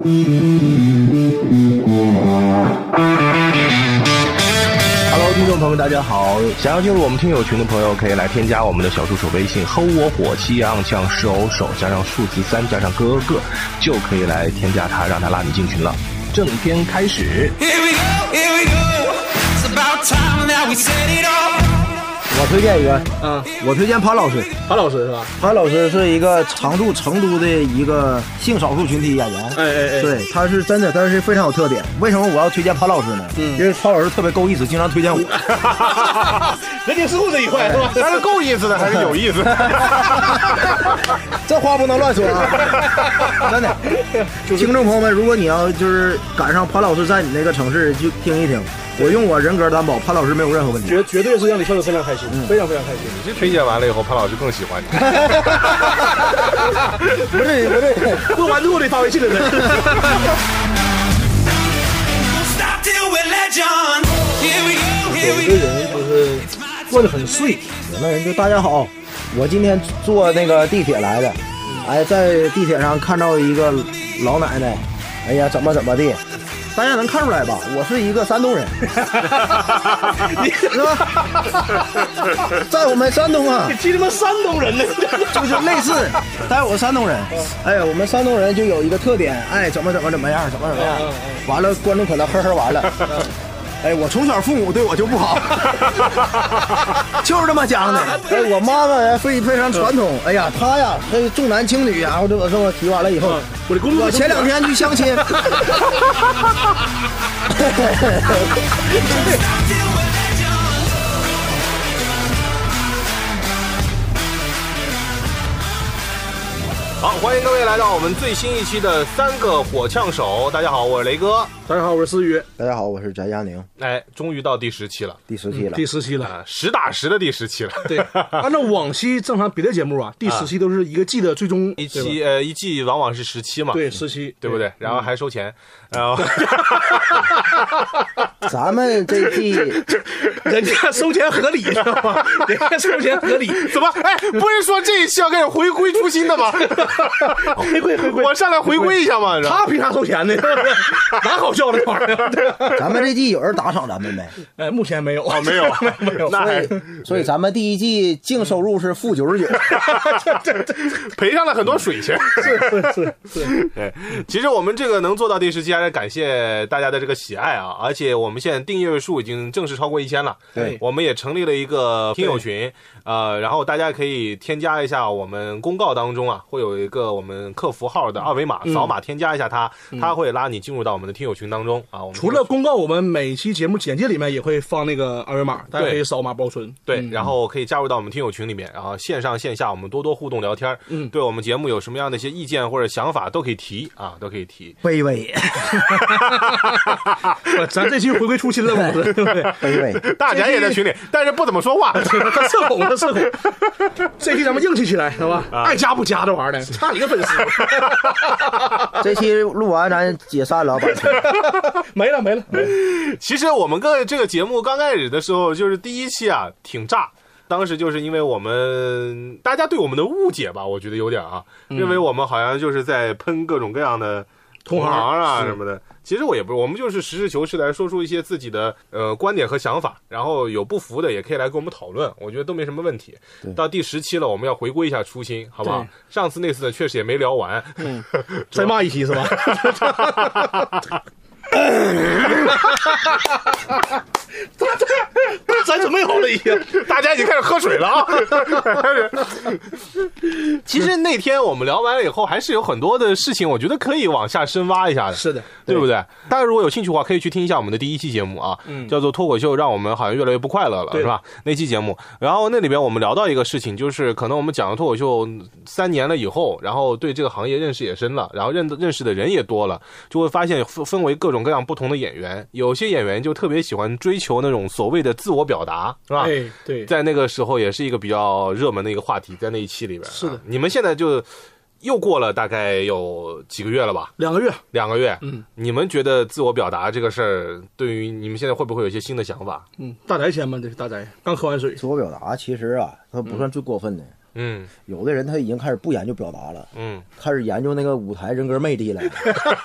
Hello，听众朋友们，大家好！想要进入我们听友群的朋友，可以来添加我们的小助手微信“吼我火气昂呛手手”，加上数字三，加上哥哥，就可以来添加他，让他拉你进群了。正片开始。Here we go, here we go. 我推荐一个，嗯，我推荐潘老师。潘老师是吧？潘老师是一个常驻成都的一个性少数群体演员。哎哎哎，对，他是真的，他是非常有特点。为什么我要推荐潘老师呢？嗯因为潘老师特别够意思，经常推荐我。人情世故这一块是吧？他是够意思的还是有意思？这话不能乱说啊！真的，听众朋友们，如果你要就是赶上潘老师在你那个城市，就听一听。我用我人格担保，潘老师没有任何问题。绝绝对是让你笑得非常开心，非常非常开心。你这推荐完了以后，潘老师更喜欢你。不 对不对，录完之后得发微信了呢。Won't stop till we're legend. Here we go, here 有个人就是过得很碎，有的人就大家好，我今天坐那个地铁来的，哎，在地铁上看到一个老奶奶，哎呀，怎么怎么地，大家能看出来吧？我是一个山东人，是吧？在我们山东啊你，记他妈山东人呢？就是类似，在我山东人，哎，我们山东人就有一个特点，哎，怎么怎么怎么样，怎么怎么样，完了观众可能呵呵完了。哎，我从小父母对我就不好，就是这么讲的。哎，我妈妈非非常传统。哎呀，她呀，这重男轻女啊，这我这我提完了以后，我的工作我前两天去相亲 好，欢迎各位来到我们最新一期的三个火枪手。大家好，我是雷哥。大家好，我是思雨，大家好，我是翟佳宁，哎，终于到第十期了第十期了第。十期了。啊，实打实的第十期了。对，按照往期正常别的节目啊，第十期都是一个季的最终一期呃一季往往是十期嘛，对十期，对不对？然后还收钱，然后咱们这季 人家收钱合理，知道吗？人家收钱合理，怎么？哎，不是说这一期要开始回归初心的吗？回归回归。我上来回归一下嘛，是吧他凭啥收钱呢？哪好笑这玩意儿？对咱们这季有人打赏咱们没？哎，目前没有啊，没有 没有。那还所以咱们第一季净收入是负九十九。赔上了很多水钱。是是是，对，其实我们这个能做到第十期，还是感谢大家的这个喜爱啊！而且我们现在订阅数已经正式超过一千了。对我们也成立了一个听友群，呃，然后大家可以添加一下我们公告当中啊，会有一个我们客服号的二维码，扫码添加一下它，它会拉你进入到我们的听友群当中啊。我们除了公告，我们每期节目简介里面也会放那个二维码，大家可以扫码保存。对，嗯然后可以加入到我们听友群里面，然后线上线下我们多多互动聊天。嗯对我们节目有什么样的一些意见或者想法都可以提啊，都可以提。卑微，不 咱这期回归初心了，不是？对不对？卑微。大家也在群里，但是不怎么说话。他社恐，他社恐。这期咱们硬气起来，知道吧？爱加不加这玩意儿，差一个粉丝，这期录完咱解散了，版权。没了没了。其实我们个这个节目刚开始的时候，就是第一期啊，挺炸。当时就是因为我们大家对我们的误解吧，我觉得有点啊，认为我们好像就是在喷各种各样的同行啊什么的。其实我也不是，我们就是实事求是来说出一些自己的呃观点和想法，然后有不服的也可以来跟我们讨论，我觉得都没什么问题。到第十期了，我们要回归一下初心，好不好？上次那次呢，确实也没聊完，嗯 再骂一期是吧？咱准备好了已经。大家已经开始喝水了啊！其实那天我们聊完了以后，还是有很多的事情，我觉得可以往下深挖一下的。是的，对不对？大家如果有兴趣的话，可以去听一下我们的第一期节目啊，叫做《脱口秀让我们好像越来越不快乐了》，是吧？那期节目，然后那里边我们聊到一个事情，就是可能我们讲了脱口秀三年了以后，然后对这个行业认识也深了，然后认认识的人也多了，就会发现分分为各种各样不同的演员，有些演员就特别喜欢追求那种所谓的自我表达，是吧？哎，对，在那个时候也是一个比较热门的一个话题，在那一期里边。是的啊你们现在就又过了大概有几个月了吧？两个月，两个月，嗯，你们觉得自我表达这个事儿，对于你们现在会不会有一些新的想法？嗯，大宅先吧，这是大宅刚喝完水，自我表达其实啊，它不算最过分的。嗯有的人他已经开始不研究表达了，嗯，开始研究那个舞台人格魅力了。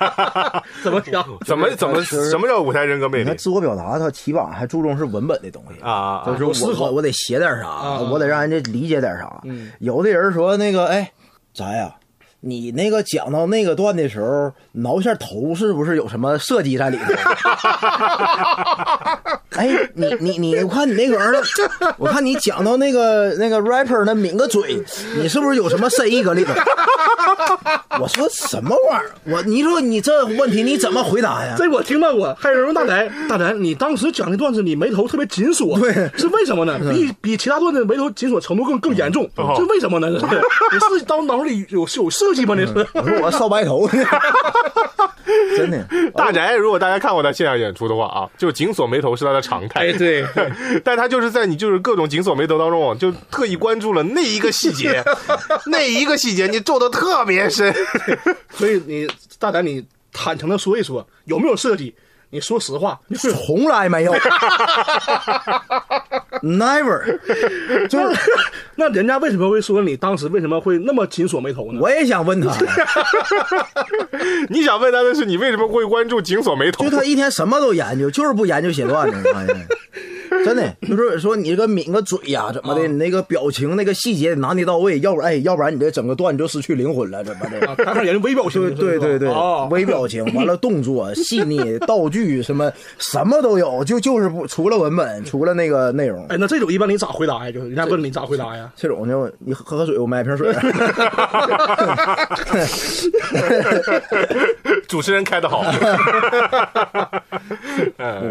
怎么讲？怎么怎么就是什么叫舞台人格魅力你看自我表达，他起码还注重是文本的东西啊？就是有思考我我我得写点啥，啊我得让人家理解点啥。嗯有的人说那个，哎，咱呀，你那个讲到那个段的时候，挠一下头，是不是有什么设计在里头？哎，你你你，我看你那个儿子，我看你讲到那个那个 rapper 那抿个嘴，你是不是有什么深意搁里头？我说什么玩意儿？我你说你这问题你怎么回答呀？这我听到过，还有人问大宅，大宅，你当时讲那段子，你眉头特别紧锁，对是为什么呢？比比其他段子眉头紧锁程度更更严重，哦这为什么呢？这 是你是当脑里有有设我说我烧白头，真的。大宅，如果大家看过他线下演出的话啊，就紧锁眉头是他的常态。哎，对，但他就是在你就是各种紧锁眉头当中，就特意关注了那一个细节，那一个细节你皱的特别深。所以你大宅，你坦诚的说一说，有没有设计？你说实话，你从来没有，never。就是那人家为什么会说你当时为什么会那么紧锁眉头呢？我也想问他，你想问他的是，你为什么会关注紧锁眉头就？他一天什么都研究，就是不研究写段子。真的，就是说你这个抿个嘴呀，怎么的，你那个表情那个细节得拿捏到位，要不然哎，要不然你这整个段子就失去灵魂了，怎么的？啊，他开始研究微表情对对对对哦，，微表情完了，动作细腻，道具什么什么都有，就就是不除了文本，除了那个内容，哎，那这种一般你咋回答呀？就是人家问你咋回答呀？这种就你喝喝水，我买瓶水。主持人开的好。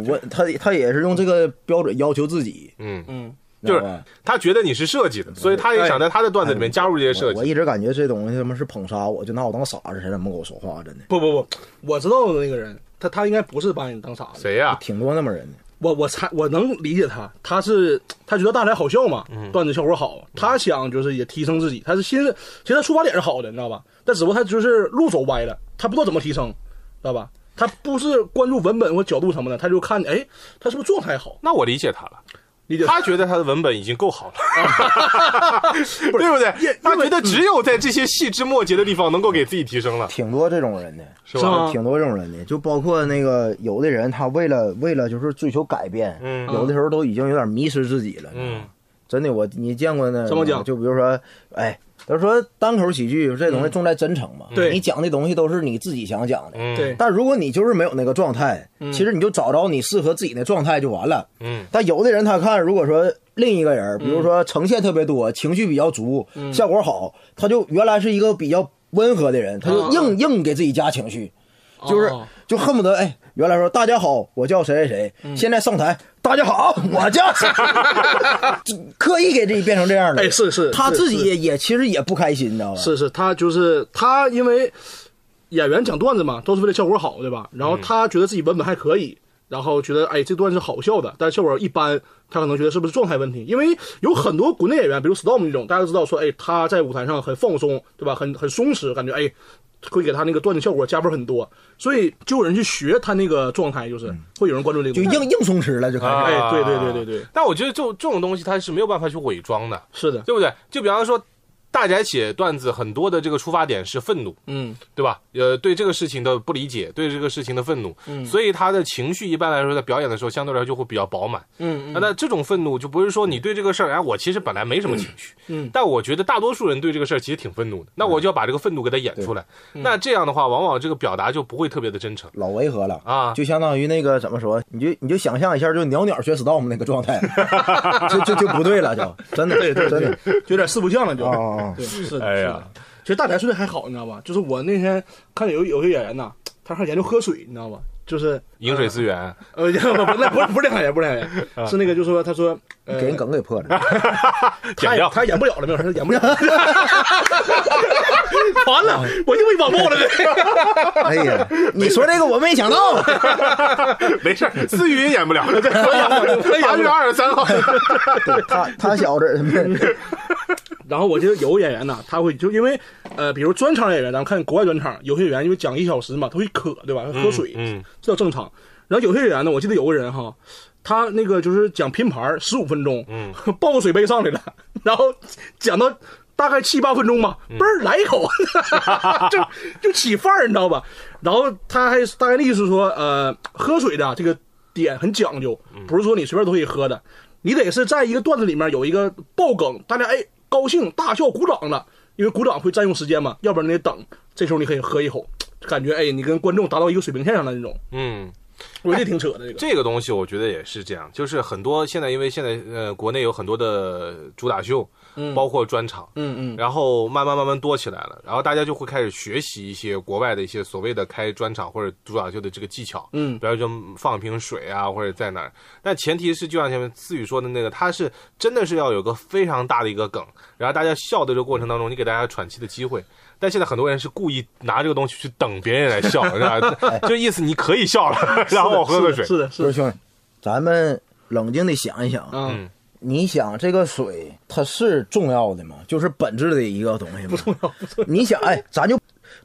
我他他也是用这个标准要求自己，嗯嗯，就是他觉得你是设计的，所以他也想在他的段子里面加入这些设计。我一直感觉这东西他妈是捧杀我，就拿我当傻子似的，没跟我说话，真的不不不，我知道的那个人，他他应该不是把你当傻子。谁呀？挺多那么人的。我我猜我能理解他，他是他觉得大宅好笑嘛，段子效果好，他想就是也提升自己，他是心其实他出发点是好的，你知道吧？但只不过他就是路走歪了，他不知道怎么提升，知道吧？他不是关注文本或角度什么的，他就看哎，他是不是状态好？那我理解他了。理解。他觉得他的文本已经够好了，对不对？他觉得只有在这些细枝末节的地方能够给自己提升了，挺多这种人的，是吧？挺多这种人的，就包括那个有的人，他为了为了就是追求改变，嗯。有的时候都已经有点迷失自己了。嗯，真的，我你见过那怎么讲？就比如说，哎，他说单口喜剧这东西重在真诚嘛，对你讲的东西都是你自己想讲的。嗯。对，但如果你就是没有那个状态，其实你就找着你适合自己的状态就完了。嗯，但有的人他看，如果说另一个人，比如说呈现特别多，情绪比较足，效果好，他就原来是一个比较温和的人，他就硬硬给自己加情绪，就是哦。就恨不得哎，原来说大家好，我叫谁谁谁，现在上台大家好，我叫 刻意给自己变成这样的。哎是是是他自己也也其实也不开心，你知道吧？是是，他就是他，因为演员讲段子嘛，都是为了效果好，对吧？然后他觉得自己文本还可以，然后觉得哎这段是好笑的，但是效果一般，他可能觉得是不是状态问题？因为有很多国内演员，比如 Storm 这种，大家都知道说，哎他在舞台上很放松，对吧？很很松弛，感觉哎会给他那个段子效果加分很多，所以就有人去学他那个状态，就是会有人关注这个就。硬硬松弛了，就开始。哎对对对对对但我觉得这种这种东西它是没有办法去伪装的，是的，对不对？就比方说，大宅写段子很多的这个出发点是愤怒，嗯，对吧？呃，对这个事情的不理解，对这个事情的愤怒，嗯，所以他的情绪一般来说在表演的时候相对来说就会比较饱满，嗯嗯。那这种愤怒就不是说你对这个事儿，哎，我其实本来没什么情绪，嗯但我觉得大多数人对这个事儿其实挺愤怒的，那我就要把这个愤怒给他演出来，嗯。那这样的话，往往这个表达就不会特别的真诚。老违和了啊。就相当于那个怎么说，你就你就想象一下，就鸟鸟学 storm 那个状态，就就就不对了，就真的，对对真的。对，就有点四不像了，就。啊啊啊！对，是的，哎呀是的。其实大宅睡的还好，你知道吧？就是我那天看有有些演员呐，他还研究喝水，你知道吧？就是饮水思源，呃，不不不，那不是不是这行业，不是这行业，是那个，就是说他说，呃，给人梗给破了，他他演不了了，没有，他演不了。完了，我又被网暴了，这 哎呀，你说这个我没想到，没事儿，思雨也演不了，八月二十三号，他他小子，然后我记得有个演员呢，他会就因为呃，比如专场演员，咱们看国外专场，有些演员因为讲一小时嘛，他会渴，对吧？喝水，嗯这叫正常。然后有些演员呢，我记得有个人哈，他那个就是讲拼盘十五分钟，嗯，抱个水杯上来了，然后讲到。大概七八分钟吧，嘣儿来一口，就就起范儿，你知道吧？然后他还大概的意思是说，呃，喝水的这个点很讲究，不是说你随便都可以喝的，你得是在一个段子里面有一个爆梗，大家哎高兴大笑鼓掌了，因为鼓掌会占用时间嘛，要不然你得等，这时候你可以喝一口，感觉哎你跟观众达到一个水平线上的那种，嗯。我觉得挺扯的这个。这个东西我觉得也是这样，就是很多现在因为现在呃国内有很多的主打秀，嗯。包括专场，嗯嗯。然后慢慢慢慢多起来了，然后大家就会开始学习一些国外的一些所谓的开专场或者主打秀的这个技巧，嗯。比如说放一瓶水啊，或者在哪儿，但前提是就像前面思雨说的那个，他是真的是要有个非常大的一个梗，然后大家笑的这个过程当中，你给大家喘气的机会。但现在很多人是故意拿这个东西去等别人来笑，是吧？就意思你可以笑了，然后我喝个水，是的，是的，兄弟，咱们冷静的想一想，嗯，嗯你想这个水它是重要的吗？就是本质的一个东西吗？不重要，不重要。你想，哎，咱就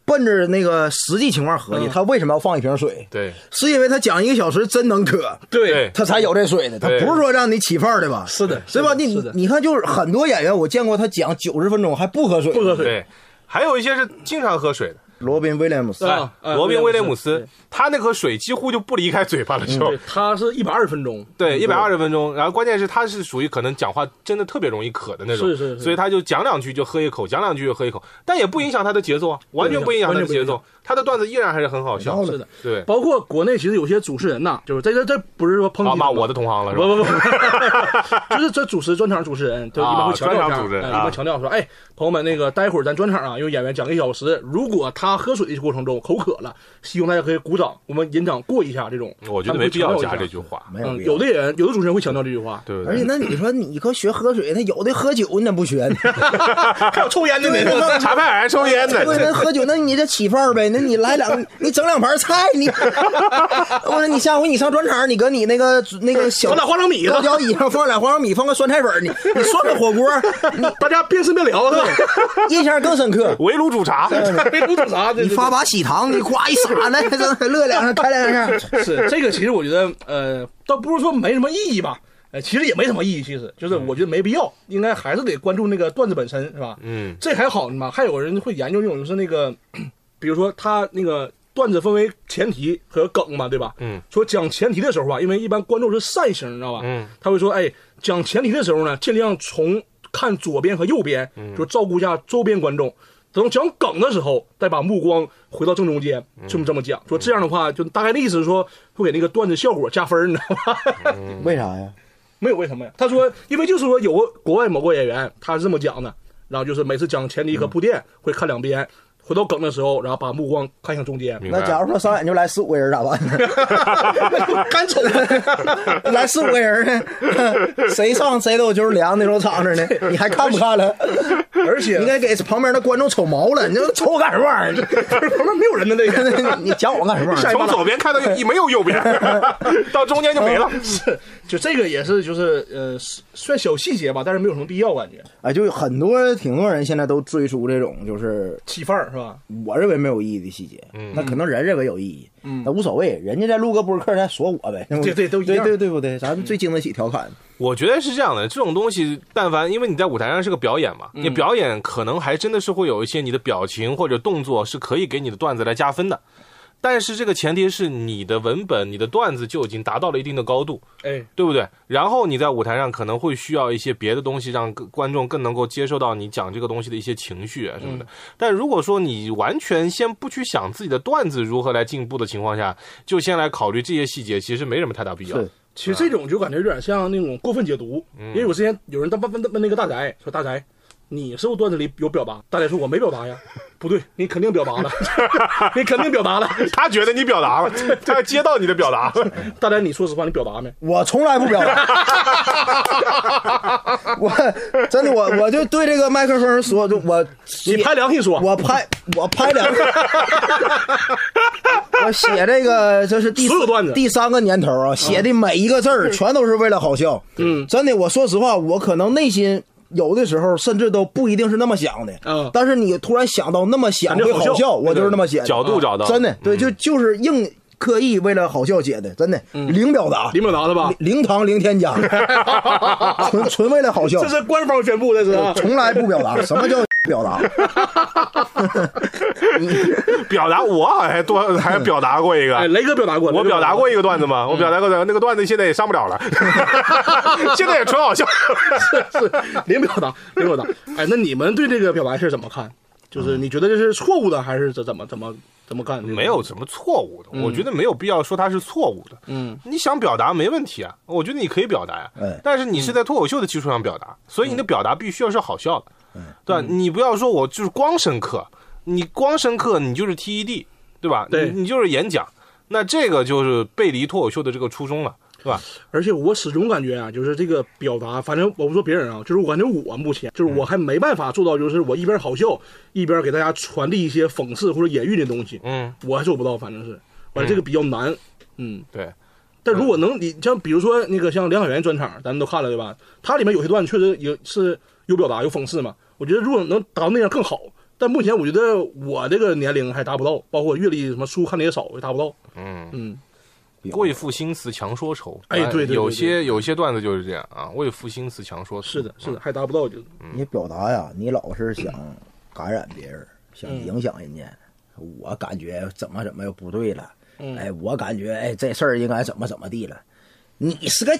奔着那个实际情况合计，嗯他为什么要放一瓶水？对是因为他讲一个小时真能渴，对他才有这水的，他不是说让你起泡的吧？是的是吧？你你看，就是很多演员，我见过他讲九十分钟还不喝水，不喝水对，还有一些是经常喝水的。罗宾威廉姆斯，啊啊罗宾威廉姆斯，他那口水几乎就不离开嘴巴了，就。对，他是一百二十分钟，对，一百二十分钟。然后关键是他是属于可能讲话真的特别容易渴的那种，是是是。所以他就讲两句就喝一口，讲两句就喝一口，但也不影响他的节奏啊，完全不影响他的节奏他的段子依然还是很好笑。是的，对，包括国内其实有些主持人呐，就是这这这不是说抨击骂我的同行了是吧？不不不，就是这主持专场主持人，就一般会强调一下，啊专场主持人啊哎一般强调说，哎，朋友们，那个待会儿咱专场啊，有演员讲一小时，如果他喝水的过程中口渴了，希望大家可以鼓掌，我们引场过一下这种。我觉得没必要加这句话，嗯，没有有的人有的主持人会强调这句话，对而且？那你说你可学喝水，那有的喝酒你咋不学呢？还有抽烟的呢。那查派还抽烟对，那呢，喝酒，那你这起范儿呗？那你来两，你整两盘菜，你，我说你下回你上专场，你搁你那个那个小放点花生米高脚椅上放点花生米，放个酸菜粉，你你涮个火锅，你 大家边吃边聊是吧？印象更深刻。围炉煮茶，围炉煮茶？你发把喜糖，你呱一撒那，乐两下，开两下。是这个，其实我觉得，呃，倒不是说没什么意义吧，呃，其实也没什么意义，其实就是我觉得没必要，应该还是得关注那个段子本身，是吧？嗯，这还好嘛，还有人会研究那种，就是那个，比如说他那个段子分为前提和梗嘛，对吧？嗯，说讲前提的时候啊，因为一般观众是扇形，你知道吧？嗯，他会说，哎，讲前提的时候呢，尽量从看左边和右边，嗯就照顾一下周边观众。等讲梗的时候，再把目光回到正中间，嗯这么这么讲，说这样的话，就大概的意思是说会给那个段子效果加分，你知道吧？为啥呀？没有为什么呀？他说，因为就是说有个国外某个演员，他是这么讲的，然后就是每次讲前提和铺垫会看两遍，回到梗的时候，然后把目光看向中间，那假如说上演就来四五个人咋办呢？干瞅 来四五个人呢，谁上谁都就是凉那种场子呢，你还看不看了？而且你应该给旁边的观众瞅毛了，你这瞅我干什么玩意儿？旁边没有人的那个。你讲我干什么玩意儿？从左边看到右，没有右边，到中间就没了。是，就这个也是，就是呃，算小细节吧，但是没有什么必要，感觉哎，就很多挺多人现在都追逐这种，就是气范儿是吧？我认为没有意义的细节，那可能人认为有意义，那无所谓，人家在录个播客再说我呗，对对都一对样对对不对？咱们最经得起调侃。我觉得是这样的，这种东西，但凡因为你在舞台上是个表演嘛，你表演可能还真的是会有一些你的表情或者动作是可以给你的段子来加分的。但是这个前提是你的文本、你的段子就已经达到了一定的高度，哎，对不对？然后你在舞台上可能会需要一些别的东西，让观众更能够接受到你讲这个东西的一些情绪啊什么的。但如果说你完全先不去想自己的段子如何来进步的情况下，就先来考虑这些细节，其实没什么太大必要。是其实这种就感觉有点像那种过分解读，因为我之前有人问问问那个大宅说大宅。你是不是段子里有表达？大宅说：“我没表达呀。”不对，你肯定表达了，你肯定表达了。他觉得你表达了，他接到你的表达。大丹，你说实话，你表达没？我从来不表达，我真的我我就对这个麦克风说，就我你拍良心说，我拍我拍两个，我写这个这是第所有段子第三个年头啊，写的每一个字儿全都是为了好笑。嗯真的，我说实话，我可能内心。有的时候甚至都不一定是那么想的，嗯。但是你突然想到那么想会好笑，我就是那么写的，角度找到真的对，就就是硬刻意为了好笑写的，真的。零表达，零表达的吧？零糖零添加，纯纯为了好笑。这，是官方宣布的是吧？从来不表达。什么叫表达。表达我好像还多还表达过一个，哎，雷哥表达过，我表达过一个段子嗯吗？我表达过的那个段子现在也上不了了，现在也纯好笑。是零表达，零表达。哎，那你们对这个表达事儿怎么看？就是你觉得这是错误的，还是怎怎么怎么怎么干？没有什么错误的，我觉得没有必要说它是错误的。嗯，你想表达没问题啊，我觉得你可以表达呀。哎但是你是在脱口秀的基础上表达，所以你的表达必须要是好笑的，对吧？你不要说我就是光深刻，你光深刻你就是 TED，对吧？对你你就是演讲，那这个就是背离脱口秀的这个初衷了，是吧？而且我始终感觉啊，就是这个表达，反正我不说别人啊，就是我感觉我目前就是我还没办法做到，就是我一边好笑一边给大家传递一些讽刺或者隐喻的东西，嗯，我还做不到，反正是，反正这个比较难，嗯。对，但如果能，你像比如说那个像梁小源专场，咱们都看了对吧？它里面有些段子确实也是有表达、有讽刺嘛。我觉得如果能达到那样更好。但目前我觉得我这个年龄还达不到，包括阅历什么书看的也少，也达不到。嗯。嗯，为赋新词强说愁，哎对对对有些有些段子就是这样啊，为赋新词强说愁。是的，是的，还达不到就。你表达呀，你老是想感染别人，想影响人家，我感觉怎么怎么又不对了，哎，我感觉哎这事儿应该怎么怎么地了，你是个。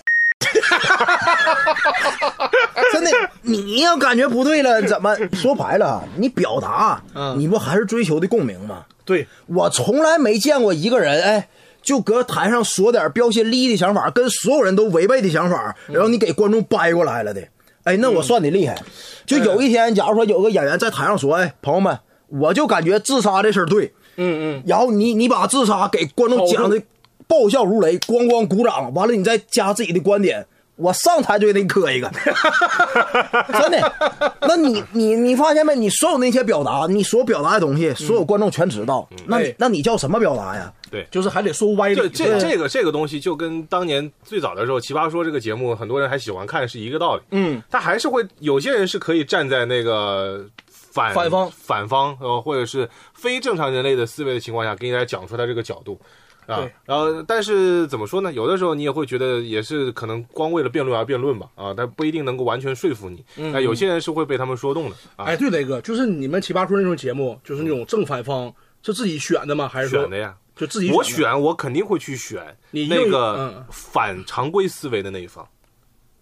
真的，你要感觉不对了，怎么说白了？你表达，嗯你不还是追求的共鸣吗？对，我从来没见过一个人，哎，就搁台上说点标新立异的想法，跟所有人都违背的想法，然后你给观众掰过来了的。哎，那我算你厉害。就有一天，假如说有个演员在台上说：“哎，朋友们，我就感觉自杀这事儿对。”嗯嗯，然后你你把自杀给观众讲的爆笑如雷，咣咣鼓掌，完了你再加自己的观点，我上台就得磕一个，真的。那你你你发现没？你所有那些表达，你所表达的东西，所有观众全知道，那你那你叫什么表达呀？对就是还得说歪理。这这这个这个东西就跟当年最早的时候《奇葩说》这个节目，很多人还喜欢看是一个道理。嗯，他还是会有些人是可以站在那个反反方反方呃，或者是非正常人类的思维的情况下，给你来讲出他这个角度。啊，然后但是怎么说呢？有的时候你也会觉得也是可能光为了辩论而辩论吧，啊，但不一定能够完全说服你。那、有些人是会被他们说动的哎，对，雷哥，就是你们奇葩说那种节目，就是那种正反方是自己选的吗？还是选的呀。就自己我选我肯定会去选你那个嗯反常规思维的那一方，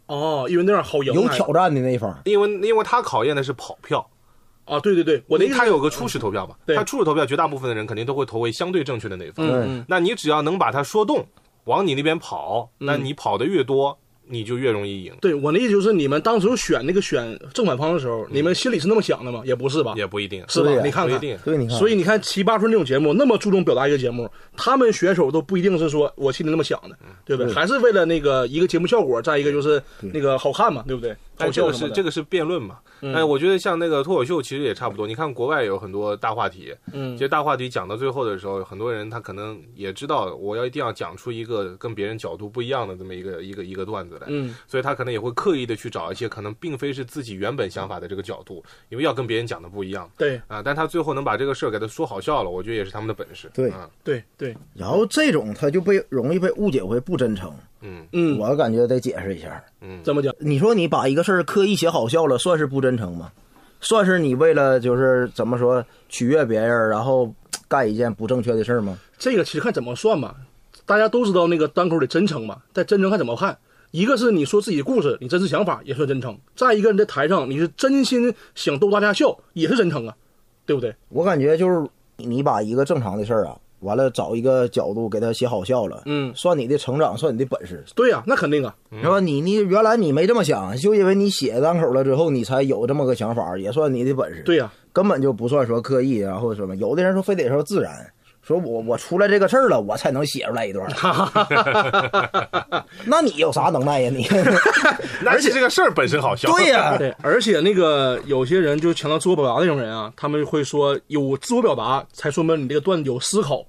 哦，因为那样好赢。有挑战的那一方，因为因为他考验的是跑票。啊，对对对，我的意思他有个初始投票嘛，对他初始投票，绝大部分的人肯定都会投为相对正确的那一方。那你只要能把他说动，往你那边跑，那你跑的越多，你就越容易赢。对我的意思就是，你们当时选那个选正反方的时候，你们心里是那么想的吗？也不是吧？也不一定，是吧对？呀你看看，不一定。对，你看，所以你看七八分这种节目，那么注重表达一个节目，他们选手都不一定是说我心里那么想的，对不对？还是为了那个一个节目效果，再一个就是那个好看嘛，对不对？好但这个。是这个是辩论嘛？哎，我觉得像那个脱口秀其实也差不多。你看国外有很多大话题，嗯其实大话题讲到最后的时候，很多人他可能也知道，我要一定要讲出一个跟别人角度不一样的这么一个一个一个段子来，嗯，所以他可能也会刻意的去找一些可能并非是自己原本想法的这个角度，因为要跟别人讲的不一样对啊。但他最后能把这个事儿给他说好笑了，我觉得也是他们的本事。对啊，对对，然后这种他就被容易被误解为不真诚，嗯嗯，我感觉得解释一下。嗯，怎么讲？你说你把一个事儿刻意写好笑了，算是不真诚吗？算是你为了就是怎么说取悦别人，然后干一件不正确的事儿吗？这个其实看怎么算嘛。大家都知道那个单口的真诚嘛，但真诚看怎么看。一个是你说自己的故事，你真实想法也算真诚；再一个你在台上你是真心想逗大家笑，也是真诚啊，对不对？我感觉就是你把一个正常的事儿啊，完了找一个角度给他写好笑了，嗯算你的成长，算你的本事，对呀、那肯定啊。是吧？你你原来你没这么想，就因为你写单口了之后，你才有这么个想法，也算你的本事。对呀、根本就不算说刻意，然后什么，有的人说非得说自然，说我我出来这个事儿了，我才能写出来一段。那你有啥能耐呀你？而且这个事儿本身好笑。对呀、对，而且那个有些人就强调自我表达那种人啊，他们会说有自我表达才说明你这个段子有思考。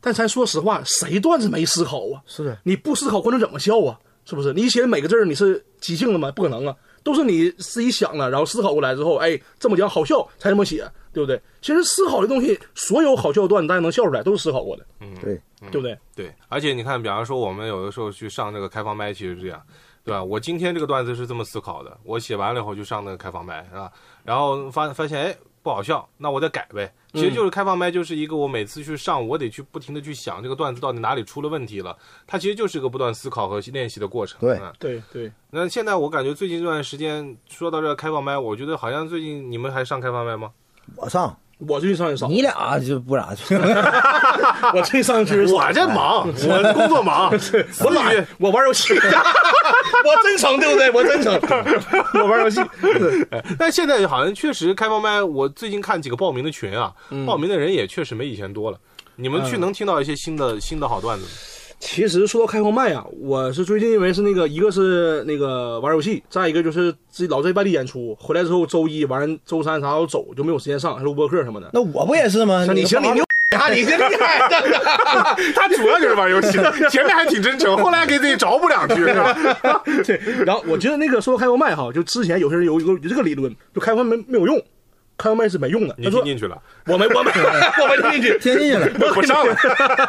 但咱说实话，谁段子没思考啊？是的，你不思考，观众怎么笑啊？是不是？你写的每个字儿你是即兴的吗？不可能啊，都是你自己想了，然后思考过来之后，哎，这么讲好笑才这么写，对不对？其实思考的东西，所有好笑的段子大家能笑出来，都是思考过的，嗯对，对不对？对，而且你看，比方说我们有的时候去上这个开放麦，其实是这样。对吧？我今天这个段子是这么思考的，我写完了以后就上那个开放麦，是吧？然后发发现哎不好笑，那我再改呗。其实就是开放麦，就是一个我每次去上，我得去不停的去想这个段子到底哪里出了问题了。它其实就是一个不断思考和练习的过程。对嗯对对，那现在我感觉最近这段时间说到这个开放麦，我觉得好像最近你们还上开放麦吗？我上，我最近上也少，你俩就不咋去，我最近上的确实少。我这忙，我工作忙，我懒，我玩游戏，我真诚，对不对？我真诚，我玩游戏。但现在好像确实开放麦，我最近看几个报名的群啊，报名的人也确实没以前多了。你们去嗯能听到一些新的新的好段子吗？其实说到开放麦啊，我是最近因为是那个一个是那个玩游戏，再一个就是自己老在外地演出，回来之后周一完周三啥都走，就没有时间上，还录播客什么的。那我不也是吗？你行，你牛啊，你这厉害！他主要就是玩游戏，前面还挺真诚，后来给自己找补两句。对，然后我觉得那个说到开放麦哈，就之前有些人有一个有这个理论，就开放麦没有用，开放麦是没用的。你听进去了？我没我没 我没听进去，听进去了，我不上了。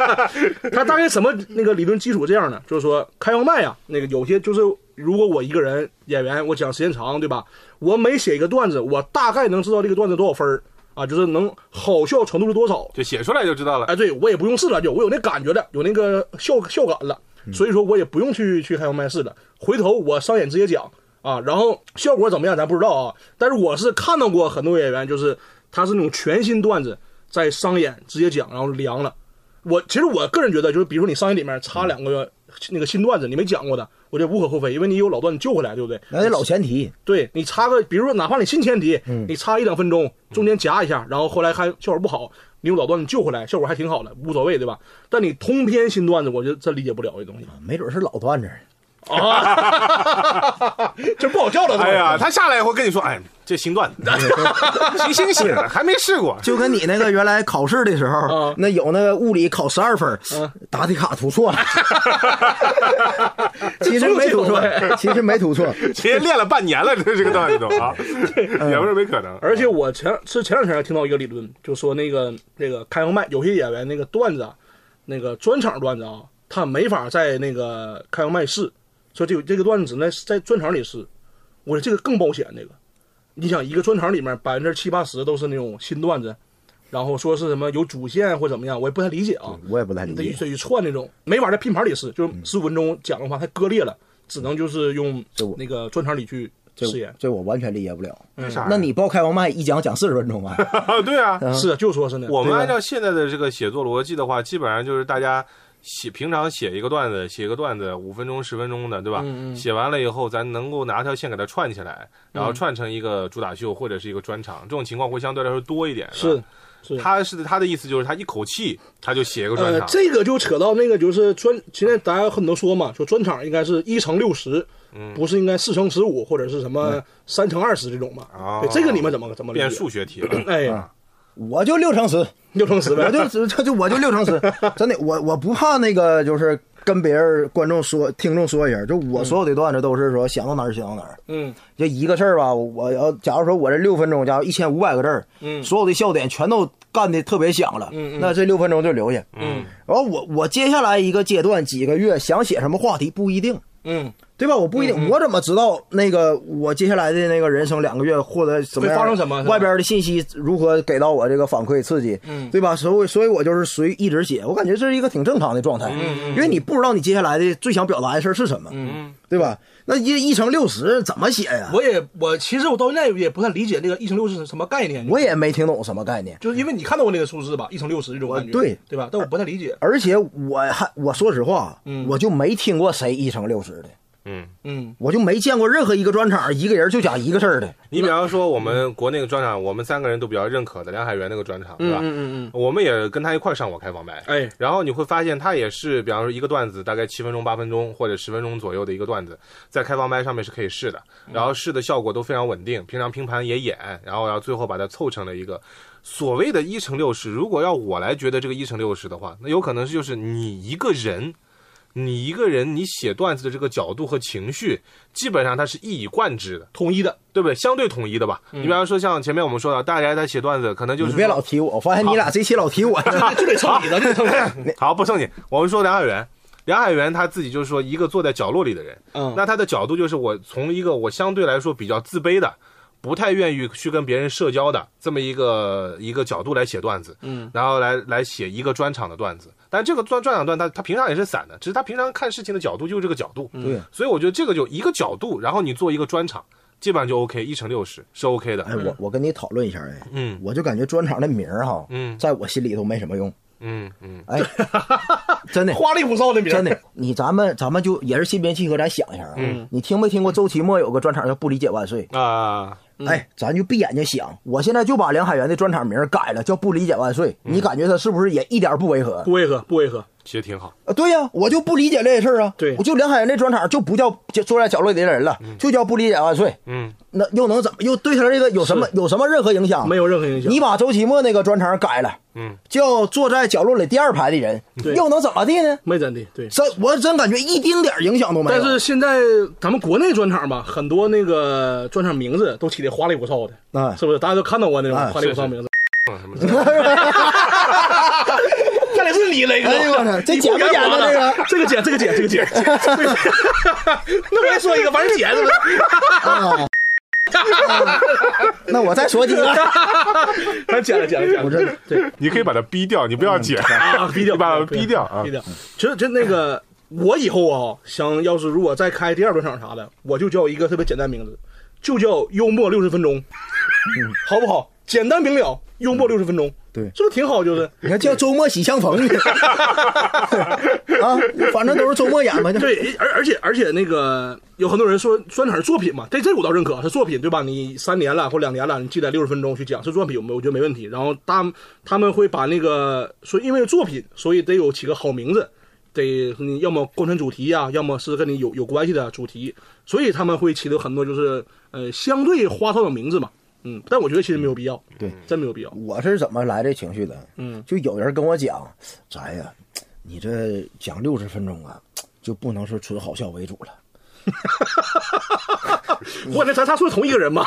他大概什么那个理论基础这样的，就是说开放麦啊，那个有些就是如果我一个人演员，我讲时间长，对吧？我每写一个段子，我大概能知道这个段子多少分儿啊，就是能好笑程度是多少。就写出来就知道了。哎，对我也不用试了，就我有那感觉了，有那个笑笑感了，所以说我也不用去去开放麦试了。回头我上演直接讲啊，然后效果怎么样咱不知道啊，但是我是看到过很多演员，就是他是那种全新段子在商演直接讲，然后凉了。我其实我个人觉得，就是比如说你商演里面插两个那个新段子，你没讲过的，我觉得无可厚非，因为你有老段子救回来，对不对？那得老前提。对你插个，比如说哪怕你新前提，你插一两分钟，中间夹一下，然后后来还效果不好，你用老段子救回来，效果还挺好的，无所谓，对吧？但你通篇新段子，我觉得真理解不了这东西没准是老段子，啊，这不好叫了。哎呀，他下来以后跟你说，哎，这 新段子，新新写的，还没试过。就跟你那个原来考试的时候啊，那有那个物理考十二分嗯，答题卡涂错了，其实没涂错，其实没涂错。其实练了半年了，这这个段子都啊，也不是没可能。而且我前是前两天还听到一个理论，就说那个那个开放麦有些演员那个段子啊，那个专场段子啊，他没法在那个开放麦试，说这个这个段子只能在专场里试。我说这个更保险，这个，你想一个专场里面百分之七八十都是那种新段子，然后说是什么有主线或怎么样，我也不太理解啊。我也不太理得一串那种，没法在拼盘里试，就是十五分钟讲的话太割裂了，只能就是用那个专场里去这试演。这我完全理解不了。为啥那你报开王麦一讲讲四十分钟啊？啊，对啊，是，就说是那，我们按照现在的这个写作逻辑的话，基本上就是大家写平常写一个段子，写一个段子五分钟十分钟的，对吧？嗯嗯写完了以后，咱能够拿条线给它串起来，然后串成一个主打秀或者是一个专场，这种情况会相对来说多一点。是是。他是他的意思就是他一口气他就写一个专呃，场，这个就扯到那个就是专，现在大家很多说嘛，说专场应该是一乘六十，嗯不是应该四乘十五或者是什么三乘二十这种嘛？哦对，这个你们怎么怎么？变数学题了。哎，我就六乘十，六乘十呗。我。就只这就我就六乘十，真的，我我不怕那个，就是跟别人观众说、听众说一下，就我所有的段子都是说想到哪儿想到哪儿。嗯。就一个事儿吧，我要假如说我这六分钟，假如一千五百个字儿，嗯。所有的笑点全都干的特别响了，嗯嗯。那这六分钟就留下。嗯。然后我我接下来一个阶段几个月想写什么话题不一定，嗯，对吧？我不一定，我怎么知道那个我接下来的那个人生两个月或者怎么发生什么？外边的信息如何给到我这个反馈刺激，嗯。对吧？所以所以我就是随一直写，我感觉这是一个挺正常的状态，因为你不知道你接下来的最想表达的事儿是什么，嗯。对吧？那一一乘六十怎么写呀？我也我其实我到现在也不太理解那个一乘六十是什么概念。我也没听懂什么概念。就是因为你看到过那个数字吧，一乘六十这种感觉，对对吧？但我不太理解。而且我还我说实话，嗯我就没听过谁一乘六十的，嗯，嗯我就没见过任何一个专场一个人就讲一个事儿的。你比方说我们国内的专场，我们三个人都比较认可的梁海源那个专场，对吧？嗯嗯嗯我们也跟他一块上过开放麦，哎然后你会发现他也是，比方说一个段子大概七分钟、八分钟或者十分钟左右的一个段子，在开放麦上面是可以试的，然后试的效果都非常稳定，平常拼盘也演，然后然后最后把它凑成了一个所谓的一乘六十。如果要我来觉得这个一乘六十的话，那有可能是就是你一个人。你一个人，你写段子的这个角度和情绪，基本上它是一以贯之的，统一的，对不对？相对统一的吧。你比方说像前面我们说的，大家在写段子，可能就是你别老提我，我发现你俩这期老提我。就得蹭你的，就得蹭你。好，不蹭你。我们说梁海源，梁海源他自己就是说一个坐在角落里的人，嗯那他的角度就是我从一个我相对来说比较自卑的。不太愿意去跟别人社交的这么一个一个角度来写段子，嗯，然后来来写一个专场的段子，但这个专专场段他他平常也是散的，只是他平常看事情的角度就是这个角度，对，所以我觉得这个就一个角度，然后你做一个专场，基本上就 OK，一乘六十是 OK 的。哎，我我跟你讨论一下，哎，嗯我就感觉专场的名儿哈，嗯在我心里头没什么用，嗯嗯哎，真的。花里胡哨的名真的，你咱们咱们就也是心平气和，咱想一下啊。嗯，你听没听过周奇墨有个专场叫《不理解万岁》？啊，哎，咱就闭眼睛想，我现在就把梁海源的专场名改了，叫《不理解万岁》。你感觉他是不是也一点不违和？不违和，不违和。其实挺好。啊，对呀、我就不理解这些事儿啊。对我就梁海源这专场就不叫就坐在角落里的人了，就叫不理解万岁。嗯，那又能怎么？又对他这个有什么有什么任何影响？没有任何影响你把周奇墨那个专场改了，嗯，叫坐在角落里第二排的人，对又能怎么地呢？没怎的，对。真我真感觉一丁点儿影响都没有。但是现在咱们国内专场吧，很多那个专场名字都起的花里胡哨的，哎是不是？大家都看到过那种哎花里胡哨名字。是你雷哥，哎呦我操 这你剪不剪呢该活了这个 这个剪，这个剪，这个剪。那我也说一个，反正剪是不是？那我再说几个，反正剪了，剪了，剪了。我真的对你可以把它逼掉，你不要剪，啊，逼掉，你把它逼掉啊逼。掉。其实就那个，我以后啊，想要是如果再开第二专场啥的，我就叫一个特别简单名字，就叫幽默六十分钟，好不好？简单明了，幽默六十分钟，对是不是挺好？就是你看叫周末喜相逢 啊，反正都是周末演嘛。对，而而且而且那个有很多人说专场是作品嘛，这这我倒认可是作品，对吧？你三年了或两年了，你记得六十分钟去讲是作品，我觉得没问题。然后他他们会把那个说因为作品，所以得有起个好名字，得你要么贯穿主题呀、要么是跟你有有关系的主题，所以他们会起的很多就是呃相对花哨的名字嘛。嗯，但我觉得其实没有必要，对，真没有必要。我是怎么来这情绪的？嗯，就有人跟我讲，咱呀，你这讲六十分钟啊，就不能是纯好笑为主了。我感觉咱仨说的同一个人嘛。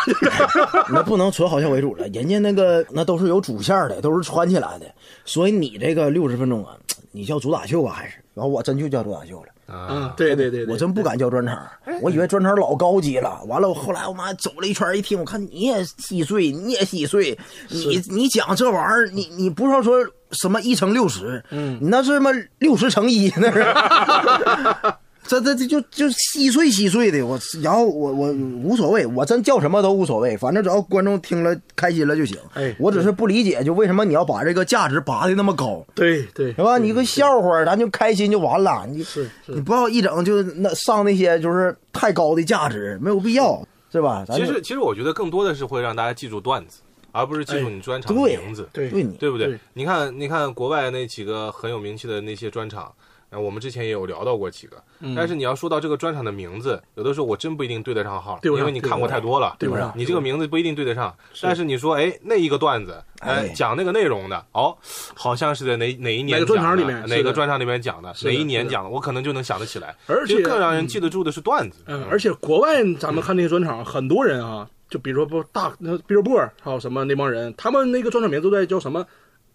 那不能纯好笑为主了，人家那个那都是有主线的，都是穿起来的，所以你这个六十分钟啊，你叫主打秀啊还是？然后我真就叫脱口秀了，啊，对对对对，我真不敢叫专场，我以为专场老高级了。完了，我后来我妈走了一圈一听，我看你也稀碎，你也稀碎，你你讲这玩意儿，你你不是说什么一乘六十，嗯，你那是什么六十乘一那是。这这这就就稀碎稀碎的，我然后我我无所谓，我真叫什么都无所谓，反正只要观众听了开心了就行。哎我只是不理解，就为什么你要把这个价值拔的那么高，对对是吧？你个笑话，咱就开心就完了。你是是你不要一整就那上那些就是太高的价值，没有必要，是吧？其实其实我觉得更多的是会让大家记住段子，而不是记住你专场的名字。对对你对不对？对你看，你看国外那几个很有名气的那些专场，然后我们之前也有聊到过几个，嗯但是你要说到这个专场的名字，有的时候我真不一定对得上号，因为你看过太多了，对不上你这个名字不一定对得上。但是你说，哎，那一个段子，哎哎，讲那个内容的，哦，好像是在哪哪一年哪个专场里面哪个专场里面讲的，哪一年讲的，我可能就能想得起来。而且更让人记得住的是段子。嗯，而且国外咱们看那些专场，很多人啊，就比如说不大那 Billboard 还有什么那帮人，他们那个专场名字都在叫什么，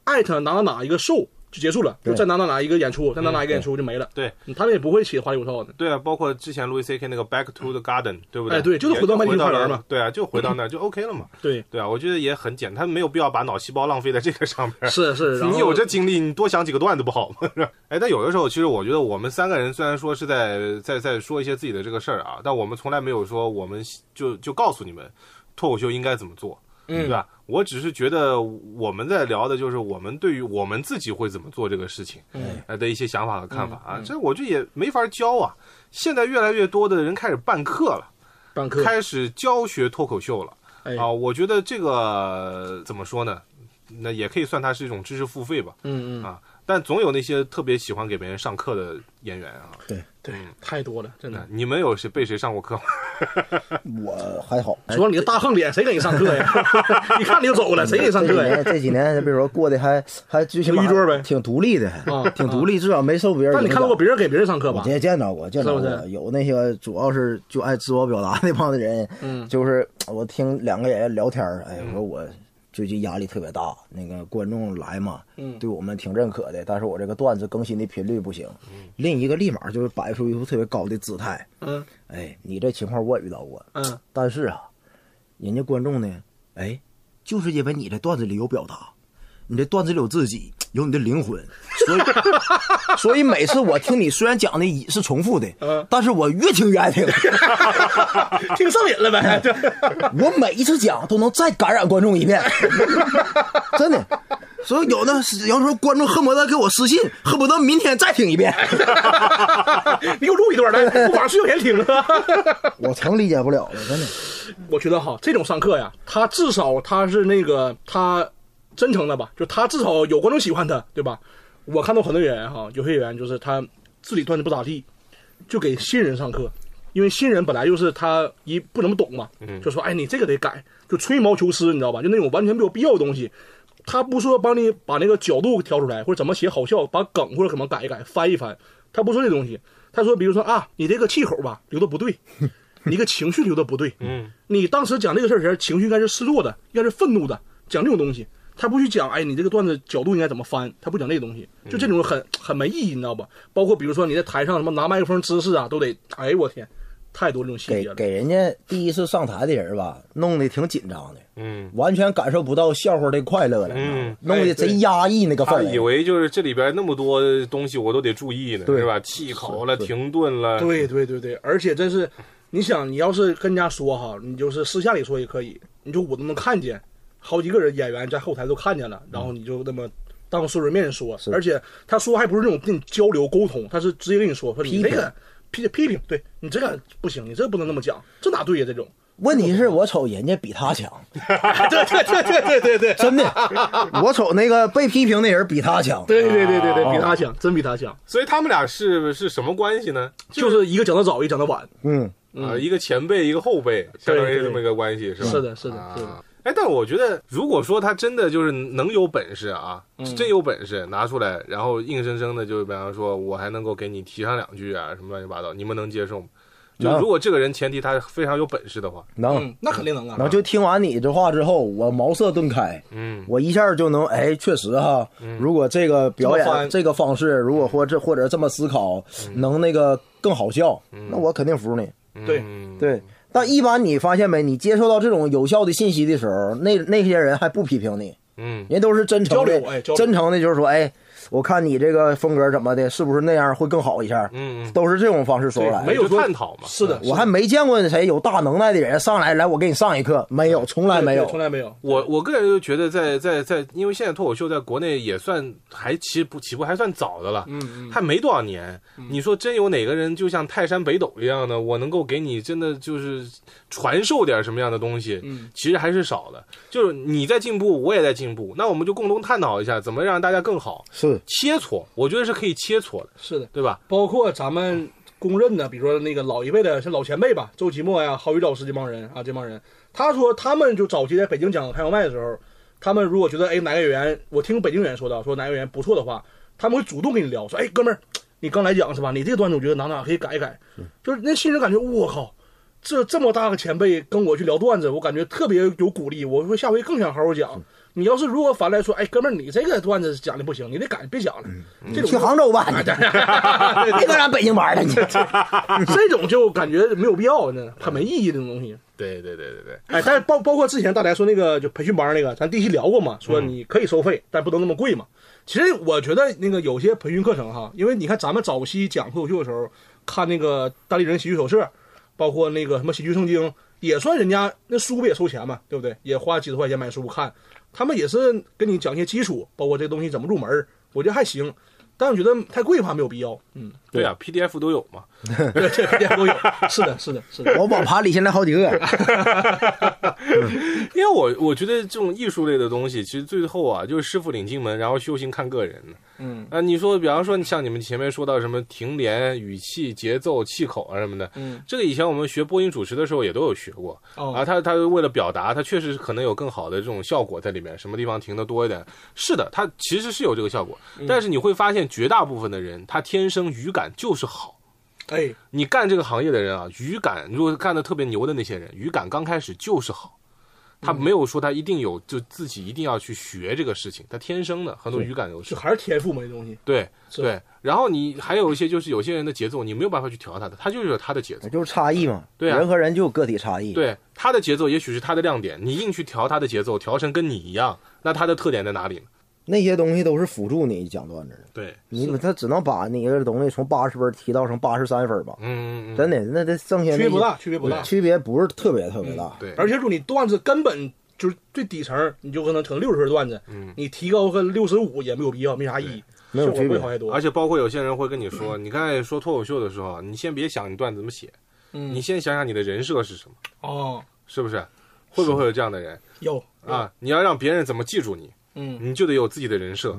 艾特哪哪哪一个 show 就结束了，就对在哪哪哪一个演出，在哪哪一个演出就没了。对嗯，他们也不会起花里胡哨的。对啊，包括之前 Louis C.K. 那个 Back to the Garden，对不对？哎对就是回到麦迪逊也就花园嘛对啊，就回到那儿就 OK 了嘛。对，对啊，我觉得也很简单，没有必要把脑细胞浪费在这个上面。是 是，你有这精力，你多想几个段子不好吗？是吧？哎，但有的时候，其实我觉得我们三个人虽然说是在在在说一些自己的这个事儿啊，但我们从来没有说我们就就告诉你们脱口秀应该怎么做，对吧？我只是觉得我们在聊的就是我们对于我们自己会怎么做这个事情，呃的一些想法和看法啊。这我觉得也没法教啊。现在越来越多的人开始办课了，办课，开始教学脱口秀了。哎，啊，我觉得这个怎么说呢？那也可以算它是一种知识付费吧。嗯嗯，啊，但总有那些特别喜欢给别人上课的演员啊。对对，太多了，真的。你们有谁被谁上过课吗？我还好。主要你个大横脸，谁给你上课呀？一看你就走了，谁给你上课呀？这几年，比如说过得还还最起码一桌呗挺独立的，啊挺独立，至少没受别人影响。但你看到过别人给别人上课吧？也见见着过，见到过，是有那些主要是就爱自我表达那帮的人，嗯就是我听两个演员聊天儿，哎，我说我最近压力特别大，那个观众来嘛，嗯。对我们挺认可的，但是我这个段子更新的频率不行。另一个立马就是摆出一副特别高的姿态，嗯。哎，你这情况我也遇到过，嗯，但是啊，人家观众呢，哎，就是因为你这段子里有表达，你这段子里有自己，有你的灵魂，所以所以每次我听你虽然讲的是重复的，嗯但是我越听越爱听，听上瘾了呗，我每一次讲都能再感染观众一遍，真的。所以有的有时候观众恨不得给我私信，恨不得明天再听一遍，你给我录一段来，我晚上睡觉前听啊。我成理解不了了，真的。我觉得哈，这种上课呀，他至少他是那个他真诚的吧，就他至少有观众喜欢他，对吧？我看到很多演员哈，有些演员就是他自己段子不咋地，就给新人上课，因为新人本来就是他一不怎么懂嘛，就说哎你这个得改，就吹毛求疵，你知道吧？就那种完全没有必要的东西。他不说帮你把那个角度调出来，或者怎么写好笑，把梗或者怎么改一改，翻一翻，他不说这东西。他说，比如说啊，你这个气口吧留的不对，你一个情绪留的不对，嗯，你当时讲这个事儿时，情绪应该是失落的，应该是愤怒的，讲这种东西。他不去讲，哎，你这个段子角度应该怎么翻，他不讲这个东西，就这种很很没意义，你知道吧？包括比如说你在台上什么拿麦克风姿势啊，都得，哎呦我天，太多这种细节了。给给人家第一次上台的人吧，弄得挺紧张的，嗯，完全感受不到笑话的快乐了，嗯弄得贼压抑那个氛围。以为就是这里边那么多东西我都得注意呢，对是吧？气口了，停顿了，对对对对，而且真是，你想，你要是跟人家说哈，你就是私下里说也可以，你就我都能看见，好几个人演员在后台都看见了，然后你就那么当所有人面说，而且他说还不是那种跟你交流沟通，他是直接跟你说说你批评。这个批批评，对你这个不行，你这不能那么讲，这哪对呀？这种，问题是我瞅人家比他强，对对对对对对对，真的，我瞅那个被批评的人比他强。对对对对对，哦比他强，真比他强，所以他们俩是是什么关系呢？就是一个讲的早，一个讲的晚，嗯，啊，一个前辈，一个后辈，相当于对对这么一个关系，是吧？是的是的是的。啊。哎，但我觉得，如果说他真的就是能有本事啊，嗯真有本事拿出来，然后硬生生的就比方说，我还能够给你提上两句啊，什么乱七八糟，你们能接受吗？就如果这个人前提他非常有本事的话，能。嗯，那肯定能啊，能就听完你这话之后，我茅塞顿开，嗯，我一下就能哎，确实哈，如果这个表演这个方式，如果或者或者这么思考，能那个更好笑，那我肯定服你。对。嗯对，但一般你发现没，你接受到这种有效的信息的时候，那那些人还不批评你，嗯。人都是真诚的哎真诚的，就是说，哎，我看你这个风格怎么的，是不是那样会更好一下？嗯嗯都是这种方式说出来没有探讨嘛，是的，我还没见过谁有大能耐的人上来来，我给你上一课，没有，从来没有。从来没有，我我个人就觉得在，在在因为现在脱口秀在国内也算还起步起步还算早的了，嗯嗯，还没多少年。你说真有哪个人就像泰山北斗一样的，我能够给你真的就是传授点什么样的东西？嗯，其实还是少的。就是你在进步，我也在进步，那我们就共同探讨一下怎么让大家更好。是切磋，我觉得是可以切磋的，是的。对吧？包括咱们公认的，比如说那个老一辈的，像老前辈吧，周奇墨呀、郝宇老师这帮人啊，这帮人，他说他们就早期在北京讲开放麦的时候，他们如果觉得哎哪个演员，我听北京演员说的，说哪个演员不错的话，他们会主动跟你聊，说哎哥们儿，你刚来讲是吧？你这个段子我觉得哪哪可以改一改，就是那新人感觉我靠。这这么大个前辈跟我去聊段子，我感觉特别有鼓励。我说下回更想好好讲。你要是如果反来说，哎，哥们儿，你这个段子讲的不行，你得改，别讲了。这种去杭州吧，别搁咱北京玩了，你。这种就感觉没有必要，真的很没意义的这种东西。对对对对对，哎，但是包包括之前大家说那个就培训班那个，咱第一期聊过嘛，说你可以收费，但不能那么贵嘛。其实我觉得那个有些培训课程哈，因为你看咱们早期讲脱口秀的时候，看那个大力人喜剧手册，包括那个什么喜剧圣经，也算人家那书不也收钱嘛，对不对？也花几十块钱买书看，他们也是跟你讲一些基础，包括这东西怎么入门，我觉得还行。但我觉得太贵的话没有必要，嗯，对啊，PDF 都有嘛。对，，PDF 都有，是的，是的，是的，我网盘里现在好几个，因为我我觉得这种艺术类的东西，其实最后啊，就是师傅领进门，然后修行看个人的。嗯啊，你说，比方说，像你们前面说到什么停连、语气、节奏、气口啊什么的，嗯，这个以前我们学播音主持的时候也都有学过。哦啊，他他为了表达，他确实可能有更好的这种效果在里面，什么地方停的多一点。是的，他其实是有这个效果，嗯但是你会发现，绝大部分的人他天生语感就是好。哎，你干这个行业的人啊，语感如果干的特别牛的那些人，语感刚开始就是好。他没有说他一定有就自己一定要去学这个事情，他天生的很多语感优势就。还是天赋嘛，这东西。对对，然后你还有一些就是有些人的节奏你没有办法去调他的，他就是有他的节奏。就是差异嘛。对啊人和人就有个体差异。，对他的节奏也许是他的亮点，你硬去调他的节奏，调成跟你一样，那他的特点在哪里呢？那些东西都是辅助你讲段子的。对，你他只能把你这个东西从八十分提到成八十三分吧。嗯嗯嗯，真的，那这剩下区别不大，区别不大。区别不是特别特别大。对，而且说你段子根本就是最底层，你就可能成六十分段子，嗯你提高个六十五也没有必要，没啥意义，没有区别不会好多。而且包括有些人会跟你说，你刚才说脱口秀的时候，你先别想你段子怎么写，嗯你先想想你的人设是什么，哦，是不是？会不会有这样的人有啊？你要让别人怎么记住你，嗯，你就得有自己的人设。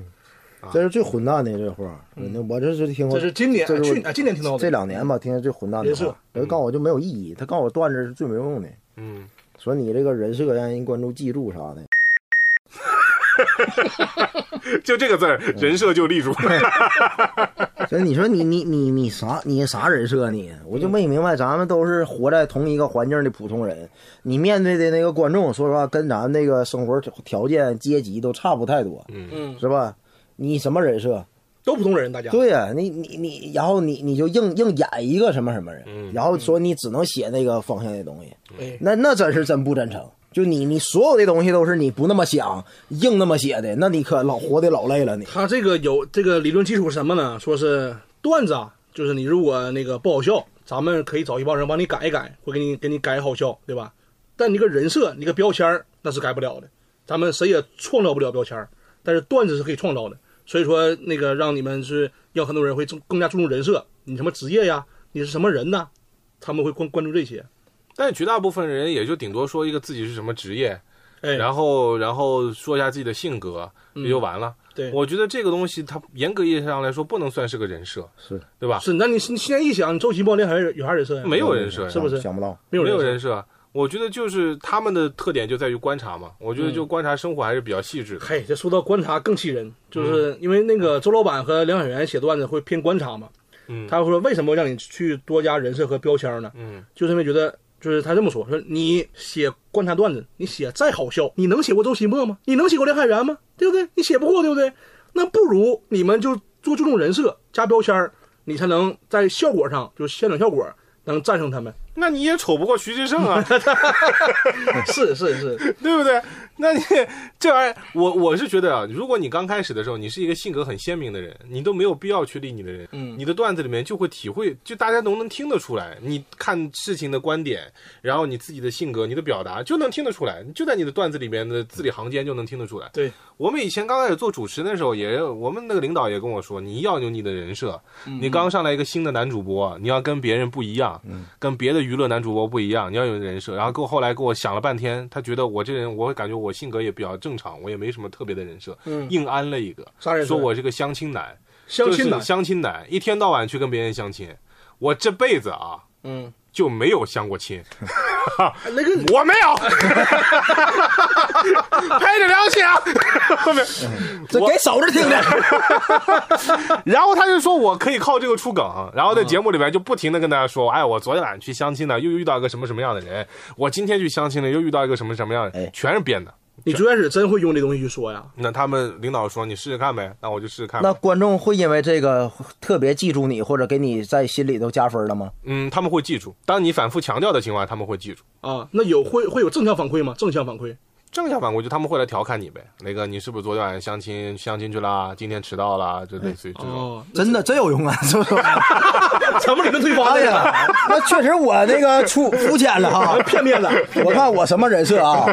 这是最混蛋的这话。那我这是听过，这是今年这是去啊今年听到的这两年吧，听见最混蛋的话。人告诉我就没有意义，他告诉我段子是最没用的，嗯，说你这个人设让人关注记住啥的。就这个字儿，人设就立住了。所以你说你你你你啥你啥人设你？我就没明白，咱们都是活在同一个环境的普通人，你面对的那个观众，说实话跟咱那个生活条件阶级都差不太多，嗯，是吧？你什么人设？都普通人，大家对呀、你你你，然后你你就硬硬演一个什么什么人，嗯然后说你只能写那个方向的东西，哎，那那真是真不真诚。就你你所有的东西都是你不那么想，硬那么写的，那你可老活得老累了你。他这个有这个理论基础什么呢？说是段子啊，就是你如果那个不好笑，咱们可以找一帮人帮你改一改，会给你给你改好笑，对吧？但你个人设，你个标签儿那是改不了的，咱们谁也创造不了标签儿，但是段子是可以创造的。所以说，那个让你们是让很多人会更更加注重人设，你什么职业呀，你是什么人呐，他们会关关注这些。但是绝大部分人也就顶多说一个自己是什么职业，哎，然后然后说一下自己的性格，也就完了。对我觉得这个东西它严格意义上来说不能算是个人设，是对吧？是，那你你现在一想，周奇墨那还是有啥人设呀？没有人设，是不是想不到，没有没有人人设。我觉得就是他们的特点就在于观察嘛，我觉得就观察生活还是比较细致的。嘿，这说到观察更气人，就是因为那个周老板和梁小源写段子会偏观察嘛。嗯他说为什么让你去多加人设和标签呢？嗯，就是因为觉得，就是他这么说，说你写观察段子，你写再好笑，你能写过周奇墨吗？你能写过梁海源吗？对不对？你写不过，对不对？那不如你们就做注重人设，加标签儿，你才能在效果上，就现场效果能战胜他们。那你也丑不过徐志胜啊，是是是，对不对？那你这玩意儿，我我是觉得啊，如果你刚开始的时候，你是一个性格很鲜明的人，你都没有必要去立你的人，嗯你的段子里面就会体会，就大家都能听得出来，你看事情的观点，然后你自己的性格、你的表达就能听得出来，就在你的段子里面的字里行间就能听得出来。对，我们以前刚开始做主持的时候也，我们那个领导也跟我说，你要有你的人设。你刚上来一个新的男主播，你要跟别人不一样，跟别的娱乐男主播不一样，你要有人设。然后给我后来给我想了半天，他觉得我这人，我会感觉我性格也比较正常，我也没什么特别的人设，嗯硬安了一个，说我是个相亲男，相亲男就是，相亲男，一天到晚去跟别人相亲。我这辈子啊嗯，就没有相过亲，那个 我没有，拍着良心啊，后面。这给嫂子听的。然后他就说我可以靠这个出梗，然后在节目里面就不停的跟大家说，哎，我昨天晚上去相亲呢，又遇到一个什么什么样的人，我今天去相亲了，又遇到一个什么什么样的人哎，全是编的。你最开始真会用这东西去说呀？那他们领导说你试试看呗，那我就试试看。那观众会因为这个特别记住你，或者给你在心里头加分了吗？嗯，他们会记住，当你反复强调的情况下，他们会记住。啊，那有会会有正向反馈吗？正向反馈，正向反馈就他们会来调侃你呗，那个你是不是昨天晚上相亲相亲去了，今天迟到了，就类似于这种。哦，真的真有用啊！是不是？咱们理论推翻的哎呀呀，，那确实我那个出肤浅了哈，片面了。我看我什么人设啊？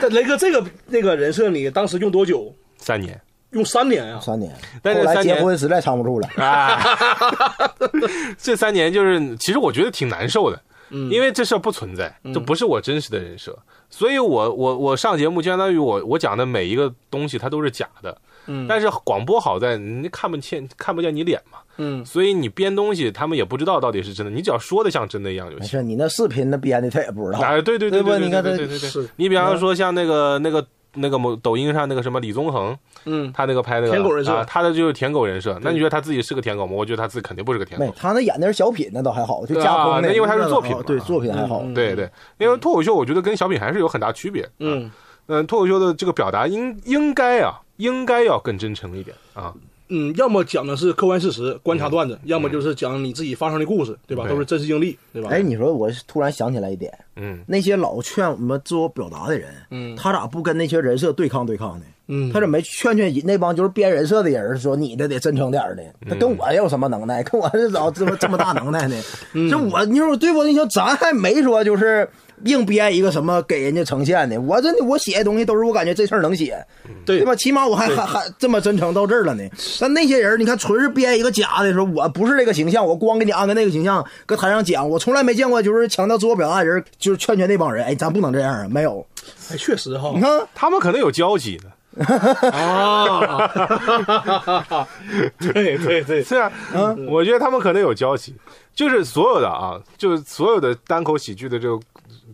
但 雷哥这个那个人设，你当时用多久？三年，用三年啊？三年，后来但是三年结婚实在藏不住了。啊，这三年就是，其实我觉得挺难受的，嗯。因为这事儿不存在，这不是我真实的人设，所以我我我上节目，相当于我我讲的每一个东西它都是假的，嗯。但是广播好在你看不见看不见你脸嘛，嗯，所以你编东西他们也不知道到底是真的，你只要说的像真的一样就行。没事，你那视频那编的他也不知道。哎，对对对对不对对你看对对对对。是。你比方说像那个那个那个某抖音上那个什么李宗恒，嗯，他那个拍那个舔狗人设啊他的就是舔狗人设。那你觉得他自己是个舔狗吗？我觉得他自己肯定不是个舔狗。他那演的是小品，那倒还好，就加啊工的，那因为他是作品嘛对作品还好。对对，因为脱口秀我觉得跟小品还是有很大区别。嗯嗯，脱口秀的这个表达应应该啊，应该要更真诚一点啊。嗯，要么讲的是客观事实、观察段子，要么就是讲你自己发生的故事，对吧？都是真实经历，对吧？哎，你说我突然想起来一点，嗯，那些老劝我们自我表达的人，嗯他咋不跟那些人设对抗对抗呢？嗯他怎么没劝劝那帮就是编人设的人，说你的得真诚点儿的？他跟我有什么能耐？跟我这找这么这么大能耐呢？这我你说对不？你说咱还没说就是硬编一个什么给人家呈现的，我真的我写的东西都是我感觉这事儿能写，对对吧？起码我还还还这么真诚到这儿了呢。但那些人，你看纯是编一个假的说，我不是这个形象，我光给你安个那个形象，搁台上讲，我从来没见过就是强调自我表达的人，就是劝劝那帮人，哎，咱不能这样啊，没有。哎，确实哈你，看，他们可能有交集的。啊，对对对，是啊，我觉得他们可能有交集，就是所有的啊，就是所有的单口喜剧的这个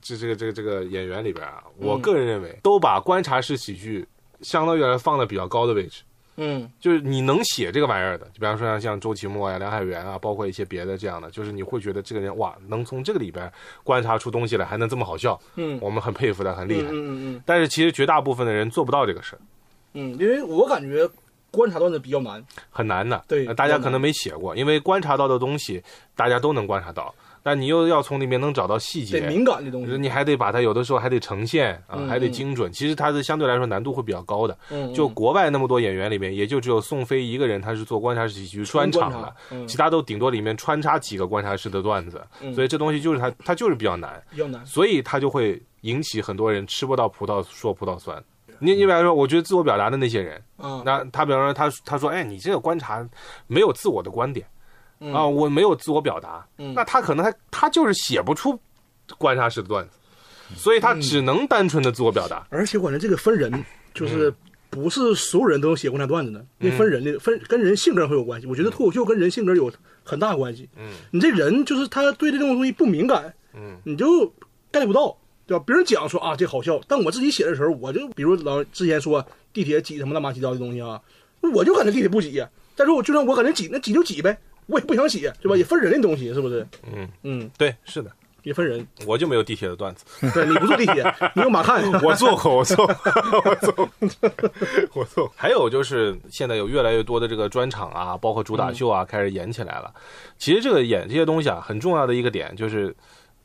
这这个这个这个演员里边啊，我个人认为都把观察式喜剧相当于来放在比较高的位置。嗯。就是你能写这个玩意儿的，就比方说像像周奇墨呀、梁海源啊，包括一些别的这样的，就是你会觉得这个人哇，能从这个里边观察出东西来，还能这么好笑，嗯。我们很佩服他，很厉害。嗯嗯嗯。但是其实绝大部分的人做不到这个事儿，嗯，因为我感觉观察到的比较难，很难的。对呃大家可能没写过，因为观察到的东西大家都能观察到，但你又要从里面能找到细节。得，敏感的东西，你还得把它有的时候还得呈现啊，嗯还得精准。其实它是相对来说难度会比较高的。嗯就国外那么多演员里面，也就只有宋飞一个人他是做观察室喜剧专场的其他都顶多里面穿插几个观察式的段子，嗯。所以这东西就是他他就是比较难，比较难。所以他就会引起很多人吃不到葡萄说葡萄酸。你你比方说，我觉得自我表达的那些人，啊，那他比方说他他说，哎，你这个观察没有自我的观点嗯。啊，我没有自我表达，嗯。那他可能他他就是写不出观察式的段子，所以他嗯。只能单纯的自我表达。而且我感觉这个分人，嗯就是不是所有人都能写观察段子的，那分人的分跟人性格会有关系。我觉得脱口秀跟人性格有很大关系。嗯，你这人就是他对这种东西不敏感，嗯，你就 get 不到，对吧？别人讲说啊这好笑，但我自己写的时候，我就比如老之前说地铁挤什么乱八七糟的东西啊，我就感觉地铁不挤呀。但是我就算我感觉挤，那挤就挤呗，我也不想写，对吧？也分人的东西，是不是？嗯嗯，对，是的，也分人。我就没有地铁的段子。对你不坐地铁，你有马看。我坐过，我坐过，我坐过，我坐过。还有就是现在有越来越多的这个专场啊，包括主打秀啊，开始演起来了。其实这个演这些东西啊，很重要的一个点就是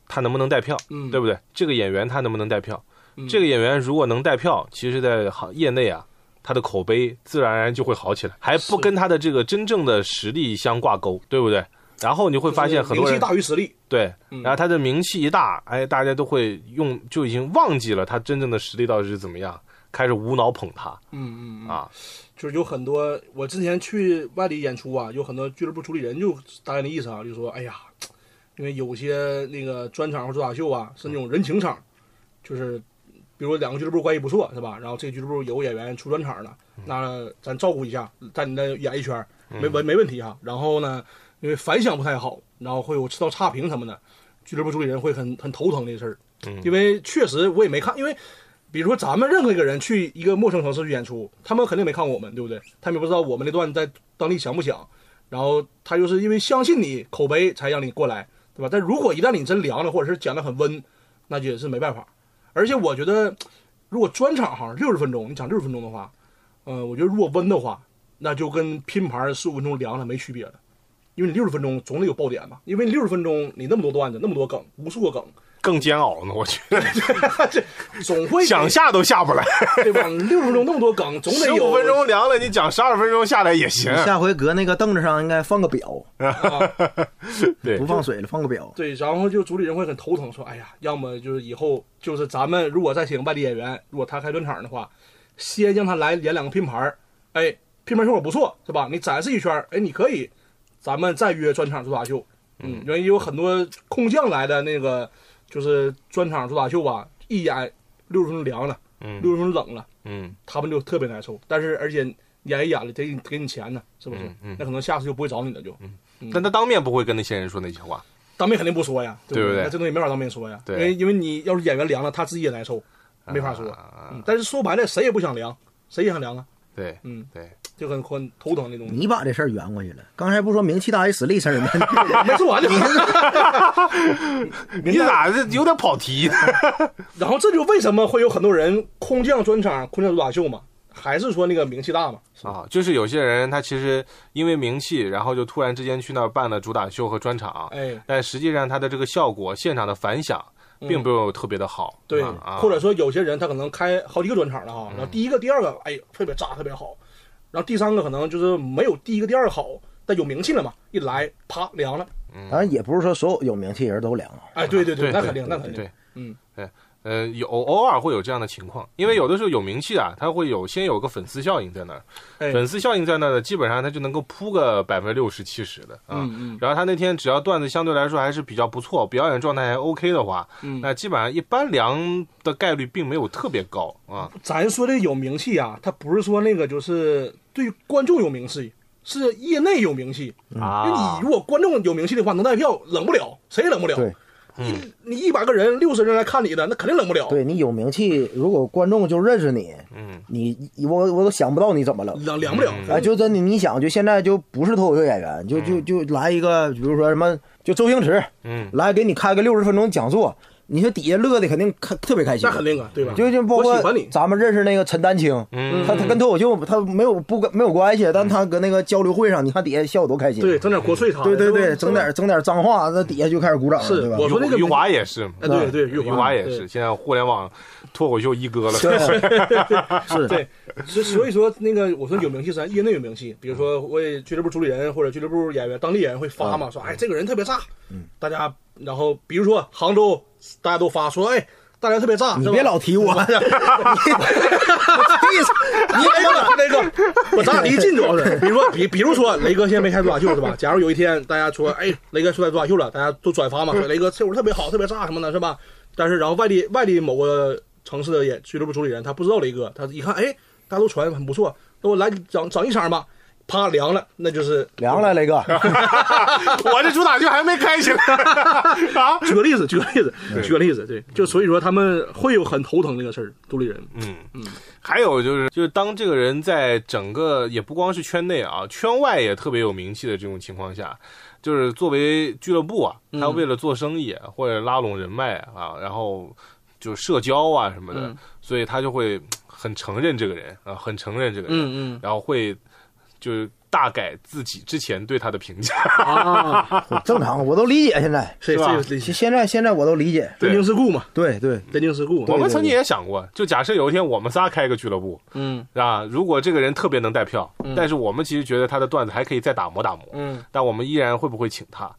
他能不能带票，嗯对不对？这个演员他能不能带票？嗯这个演员如果能带票，其实，在行业内啊。他的口碑自然而然就会好起来，还不跟他的这个真正的实力相挂钩，对不对？然后你会发现很多名气大于实力。对，嗯然后他的名气一大，哎，大家都会用，就已经忘记了他真正的实力到底是怎么样，开始无脑捧他嗯嗯嗯，啊。就是有很多，我之前去外地演出啊，有很多俱乐部处理人就大概的意思啊，就说，哎呀，因为有些那个专场或主打秀啊，是那种人情场，就是比如两个俱乐部关系不错，是吧？然后这个俱乐部有个演员出专场了，那咱照顾一下，在你那演一圈没，没问没问题哈。然后呢，因为反响不太好，然后会有吃到差评什么的，俱乐部主理人会很很头疼这事儿，嗯因为确实我也没看，因为。比如说，咱们任何一个人去一个陌生城市去演出，他们肯定没看过我们，对不对？他们也不知道我们那段在当地响不响。然后他就是因为相信你口碑才让你过来，对吧？但如果一旦你真凉了，或者是讲的很温，那就也是没办法。而且我觉得，如果专场好像六十分钟，你讲六十分钟的话，呃，我觉得如果温的话，那就跟拼盘十五分钟凉了没区别了。因为你六十分钟总得有爆点吧？因为你六十分钟你那么多段子，那么多梗，无数个梗，更煎熬呢，我觉得 总会想下都下不来。对吧？六十分钟那么多梗，总得有十五分钟凉了，你讲十二分钟下来也行。下回搁那个凳子上应该放个表，对不，放水了，放个表。对，然后就主理人会很头疼，说：“哎呀，要么就是以后就是咱们如果再请外地演员，如果他开专场的话，先让他来演两个拼盘儿，哎，拼盘效果不错，是吧？你展示一圈儿，哎，你可以，咱们再约专场主打秀。嗯，因为有很多空降来的那个就是专场主打秀吧，一演六十分钟凉了，嗯六十分钟冷了，嗯他们就特别难受。但是而且演一演了，得给你钱呢，是不是？那可能下次就不会找你了，就。但他当面不会跟那些人说那些话。当面肯定不说呀，对不对那这东西没法当面说呀，对因为因为你要是演员凉了，他自己也难受，没法说。但是说白了，谁也不想凉，谁也想凉啊。对嗯，对，就很很头疼那东西。你把这事儿圆过去了。刚才不说名气大于实力事儿吗？没说完就你 咋这有点跑题？然后这就为什么会有很多人空降专场、空降主打秀嘛？还是说那个名气大嘛？啊，就是有些人他其实因为名气，然后就突然之间去那儿办了主打秀和专场，哎，但实际上他的这个效果，现场的反响并没有特别的好。对，啊，或者说有些人他可能开好几个专场了哈，然后第一个、第二个，哎，特别炸，特别好，然后第三个可能就是没有第一个、第二个好，但有名气了嘛，一来啪凉了。当然也不是说所有有名气人都凉啊。哎，对对对，那肯定，那肯定对，，嗯，对。呃，有偶尔会有这样的情况，因为有的时候有名气啊，他会有先有个粉丝效应在那儿，哎，粉丝效应在那儿呢，基本上他就能够铺个百分之六十七十的啊。嗯嗯然后他那天只要段子相对来说还是比较不错，表演状态还 OK 的话，嗯，那基本上一般凉的概率并没有特别高啊。咱说的有名气啊，他不是说那个就是对观众有名气，是业内有名气。啊你如果观众有名气的话，能带票冷不了，谁也冷不了。对，你一百个人、六十人来看你的，那肯定冷不了。对你有名气，如果观众就认识你，嗯，你我我都想不到你怎么冷，冷凉不了。哎，就真的，你想，就现在就不是脱口秀演员，就就就来一个，比如说什么，就周星驰，嗯，来给你开个六十分钟讲座，你说底下乐的肯定开特别开心那，肯定啊，对吧？就就包括。咱们认识那个陈丹青，嗯他他跟脱口秀他没有不跟没有关系，但他搁那个交流会上，你看底下笑得多开心，对，整点国粹啥的。对对对，整点整点脏话，那底下就开始鼓掌了，是吧？我说那个余华也是，哎，对对，余华也是，现在互联网脱口秀一哥了。对，是，对，所所以说那个我说有名气，咱业内有名气，比如说为俱乐部主理人或者俱乐部演员、当地演员会发嘛，说哎这个人特别炸，大家然后比如说杭州大家都发说哎大家特别炸，你别老提我，你雷哥，雷哥，我咱俩离近主要是，比如说，比比如说，雷哥现在没开主打秀是吧？假如有一天大家说，哎，雷哥出来主打秀了，大家都转发嘛，说雷哥这会儿特别好，特别炸什么的，是吧？但是然后外地外地某个城市的演俱乐部主理人，他不知道雷哥，他一看，哎，大家都传很不错，那我来整整一场吧，啪凉了，那就是凉了，雷哥，我这主打就还没开起来。啊！举个例子，举个例子，举个例子，对，就所以说他们会有很头疼这个事儿，独立人，嗯嗯，还有就是，就是当这个人在整个也不光是圈内啊，圈外也特别有名气的这种情况下，就是作为俱乐部啊，他为了做生意或者拉拢人脉啊，然后就社交啊什么的，嗯。所以他就会很承认这个人啊，很承认这个人，嗯嗯。然后会就是大改自己之前对他的评价。啊，正常，我都理解。现在，这是吧？现现在现在我都理解。人情世故嘛，对对，人情世故，我们曾经也想过，就假设有一天我们仨开个俱乐部，嗯。啊，如果这个人特别能带票，但是我们其实觉得他的段子还可以再打磨打磨，嗯，但我们依然会不会请他？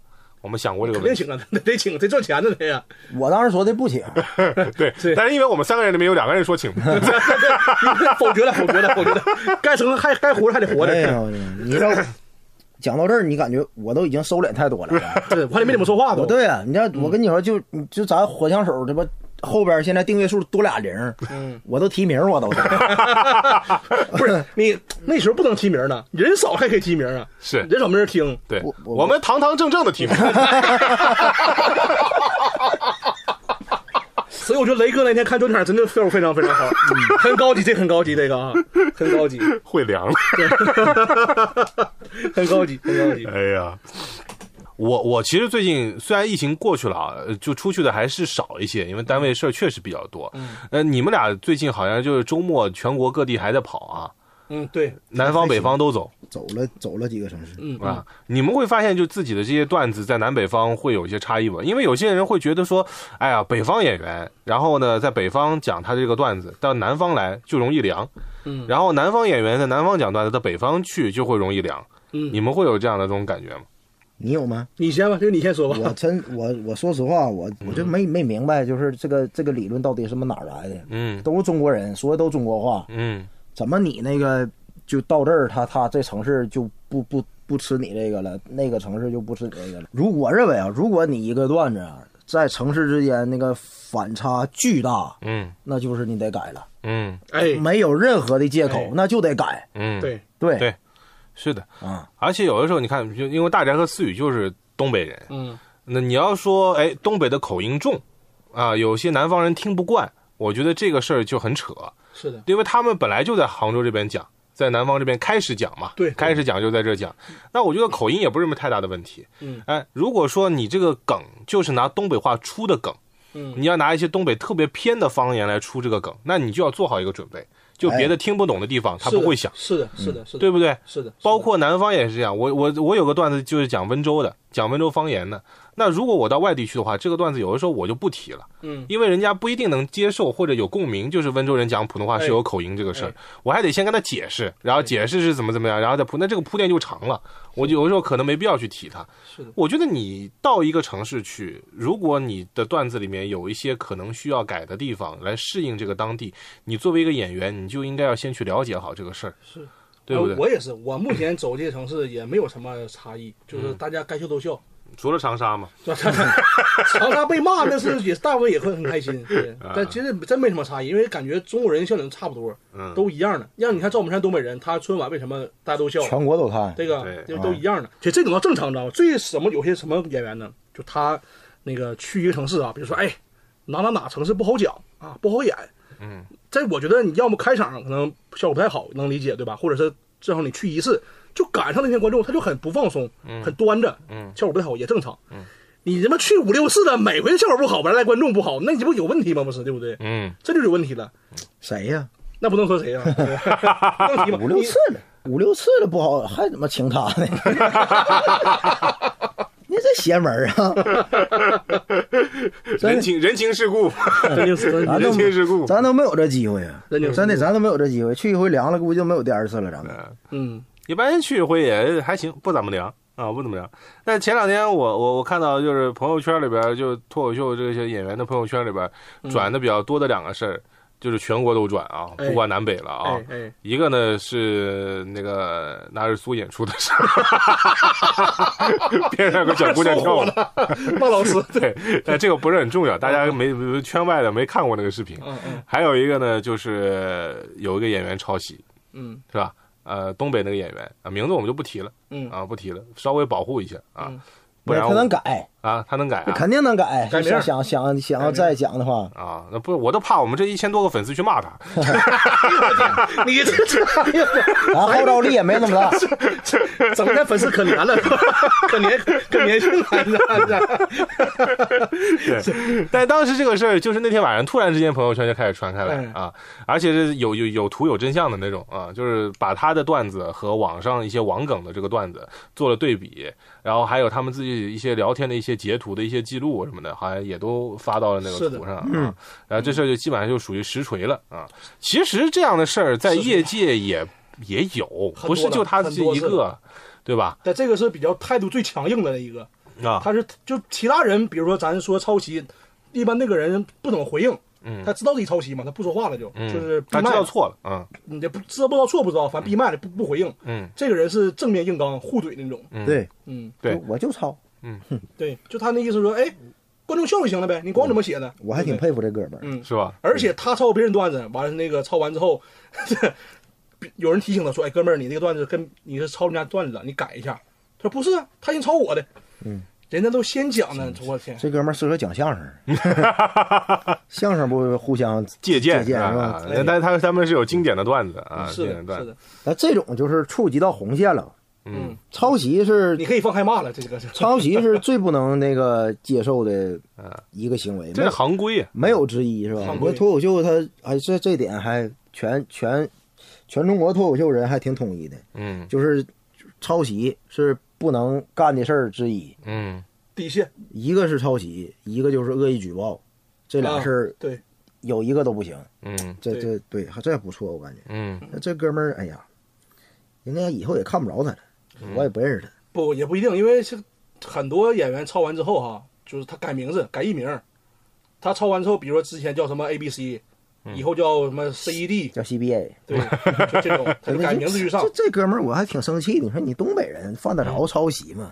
我们想过这个问题，肯定请啊，得得请，得赚钱的得呀。我当时说的不请，对，但是因为我们三个人里面有两个人说请，否决了，否决了，否决了。该生还该活着还得活着。哎呀，你知道，讲到这儿，你感觉我都已经收敛太多了。对，我还得没怎么说话都。我对啊，你这，我跟你说，就就咱火枪手这不后边现在订阅数多俩零，嗯，我都提名，我都。不是你那时候不能提名呢，人少还可以提名啊，是人少没人听。对我，我我们堂堂正正的提名，所以我觉得雷哥那天看专场真的效果非常非常好，嗯很高级，这很高级，这个啊，很高级，会凉了。很高级，很高级。哎呀，我我其实最近虽然疫情过去了啊，呃就出去的还是少一些，因为单位事儿确实比较多。嗯，呃，你们俩最近好像就是周末全国各地还在跑啊，嗯，对，南方北方都走。走了走了几个城市，嗯啊，你们会发现，就自己的这些段子在南北方会有一些差异吧？因为有些人会觉得说，哎呀，北方演员，然后呢，在北方讲他这个段子，到南方来就容易凉，嗯然后南方演员在南方讲段子，到北方去就会容易凉。嗯你们会有这样的这种感觉吗？你有吗？你先吧，这个你先说吧。我真我我说实话，我我就没没明白，就是这个这个理论到底是么哪儿来的？嗯。都是中国人，说的都中国话，嗯。怎么你那个就到这儿，他他这城市就不不不吃你这个了，那个城市就不吃你这个了。如我认为啊，如果你一个段子啊，在城市之间那个反差巨大，嗯。那就是你得改了，嗯。哎，没有任何的借口哎，那就得改。嗯，，对，对。对是的。嗯，而且有的时候你看，就因为大宅和思雨就是东北人，嗯。那你要说，哎，东北的口音重，啊，有些南方人听不惯，我觉得这个事儿就很扯，是的，因为他们本来就在杭州这边讲，在南方这边开始讲嘛，对。开始讲就在这讲。那我觉得口音也不是什么太大的问题。嗯，哎，如果说你这个梗就是拿东北话出的梗，嗯。你要拿一些东北特别偏的方言来出这个梗，那你就要做好一个准备，就别的听不懂的地方他不会想，是的，是的，是的，对不对？是的，包括南方也是这样，我我我有个段子就是讲温州的，讲温州方言的。那如果我到外地去的话，这个段子有的时候我就不提了，嗯，因为人家不一定能接受或者有共鸣，就是温州人讲普通话是有口音这个事儿，我还得先跟他解释，然后解释是怎么怎么样，然后再铺，那这个铺垫就长了，我就有的时候可能没必要去提它。是的，我觉得你到一个城市去，如果你的段子里面有一些可能需要改的地方，来适应这个当地，你作为一个演员，你就应该要先去了解好这个事儿，是，对不对？呃？我也是，我目前走这些城市也没有什么差异，就是大家该笑都笑。除了长沙嘛？长沙被骂那是也大部分也会很开心，对。但其实真没什么差异，因为感觉中国人笑点差不多，嗯都一样的。让你看赵本山东北人，他春晚为什么大家都笑？全国都看。这个都一样的。其实这种倒正常，你知道吗？最什么有些什么演员呢？就他那个去一个城市啊，比如说哎，哪哪哪城市不好讲啊，不好演。嗯，这我觉得你要么开场可能效果不太好，能理解对吧？或者是正好你去一次，就赶上那天观众他就很不放松，很端着，嗯效果不太好也正常。嗯，你他妈去五六次的，每回效果不好，完了来观众不好，那你这不有问题吗？不是对不对？嗯，这就有问题了。谁呀？那不能说谁啊，对不能提嘛。你五六次了，五六次了不好，还怎么请他呢？你这邪门啊！人情人情世故，人情世故，咱都没有这机会啊！人情真的，咱都没有这机会。去一回凉了，估计就没有第二次了。咱们嗯一般去一回也还行，不怎么凉啊，不怎么凉。但前两天我我我看到就是朋友圈里边，就脱口秀这些演员的朋友圈里边转的比较多的两个事儿，就是全国都转啊，哎不管南北了啊哎。哎，一个呢是那个纳日苏演出的事儿，边上有个小姑娘跳舞，孟 老师，对，但这个不是很重要，大家没没圈外的没看过那个视频。嗯嗯还有一个呢，就是有一个演员抄袭，嗯是吧？呃，东北那个演员啊，名字我们就不提了嗯，啊，不提了，稍微保护一下啊嗯，不然他能改，啊，他能改啊肯定能改。改名儿想想想 想要再讲的话，啊，那不，我都怕我们这一千多个粉丝去骂他 你这这咱号召力也没那么大。整天粉丝可怜了，可怜可黏性了，你知道吗？对，但当时这个事儿就是那天晚上突然之间朋友圈就开始传开来哎啊，而且是有有有图有真相的那种啊，就是把他的段子和网上一些网梗的这个段子做了对比，然后还有他们自己一些聊天的一些截图的一些记录什么的，好像也都发到了那是的。个图上啊，然后这事儿就基本上就属于实锤了啊。其实这样的事儿在是是业界也也有，很多不是就他的这很多一个，对吧？但这个是比较态度最强硬的一个，啊，他是就其他人，比如说咱说抄袭，一般那个人不怎么回应，嗯。他知道自己抄袭嘛，他不说话了就，嗯，就是闭他知麦。了，道错了，嗯你这不知道不知道错不知道，反正闭麦了不不回应，嗯。这个人是正面硬刚互怼那种，嗯，对，嗯，对。我就抄，嗯。对，就他那意思说，哎，观众笑就行了呗，你管我。怎么写的，我还挺佩服这哥们儿。嗯。是吧？而且他抄别人段子，完了那个抄完之后，有人提醒他说：“哎，哥们儿，你那个段子跟你是抄人家段子，你改一下。”他说：“不是啊，他先抄我的。”嗯，人家都先讲呢，我天，这哥们儿适合讲相声，相声不互相借鉴借鉴啊是吧？但是他他们是有经典的段子啊，是的，是的，那这种就是触及到红线了。嗯，抄袭是你可以放开骂了，这个是抄袭是最不能那个接受的 啊一个行为，这是行规啊，没有之一，是吧？行规我脱口秀它哎这这点还全全全中国脱口秀人还挺统一的，嗯。就是抄袭是不能干的事儿之一，嗯。底线。一个是抄袭，一个就是恶意举报，这俩事儿对，有一个都不行。嗯。这这对这也不错，我感觉。嗯。那这哥们儿，哎呀，人家以后也看不着他了，我也不认识他。不也不一定，因为是很多演员抄完之后哈，就是他改名字、改艺名，他抄完之后，比如说之前叫什么 A B C，以后叫什么 C E D，叫 CBA，对，就这种，他 就改名字去上这。这哥们儿我还挺生气的。你说你东北人犯得着抄袭吗？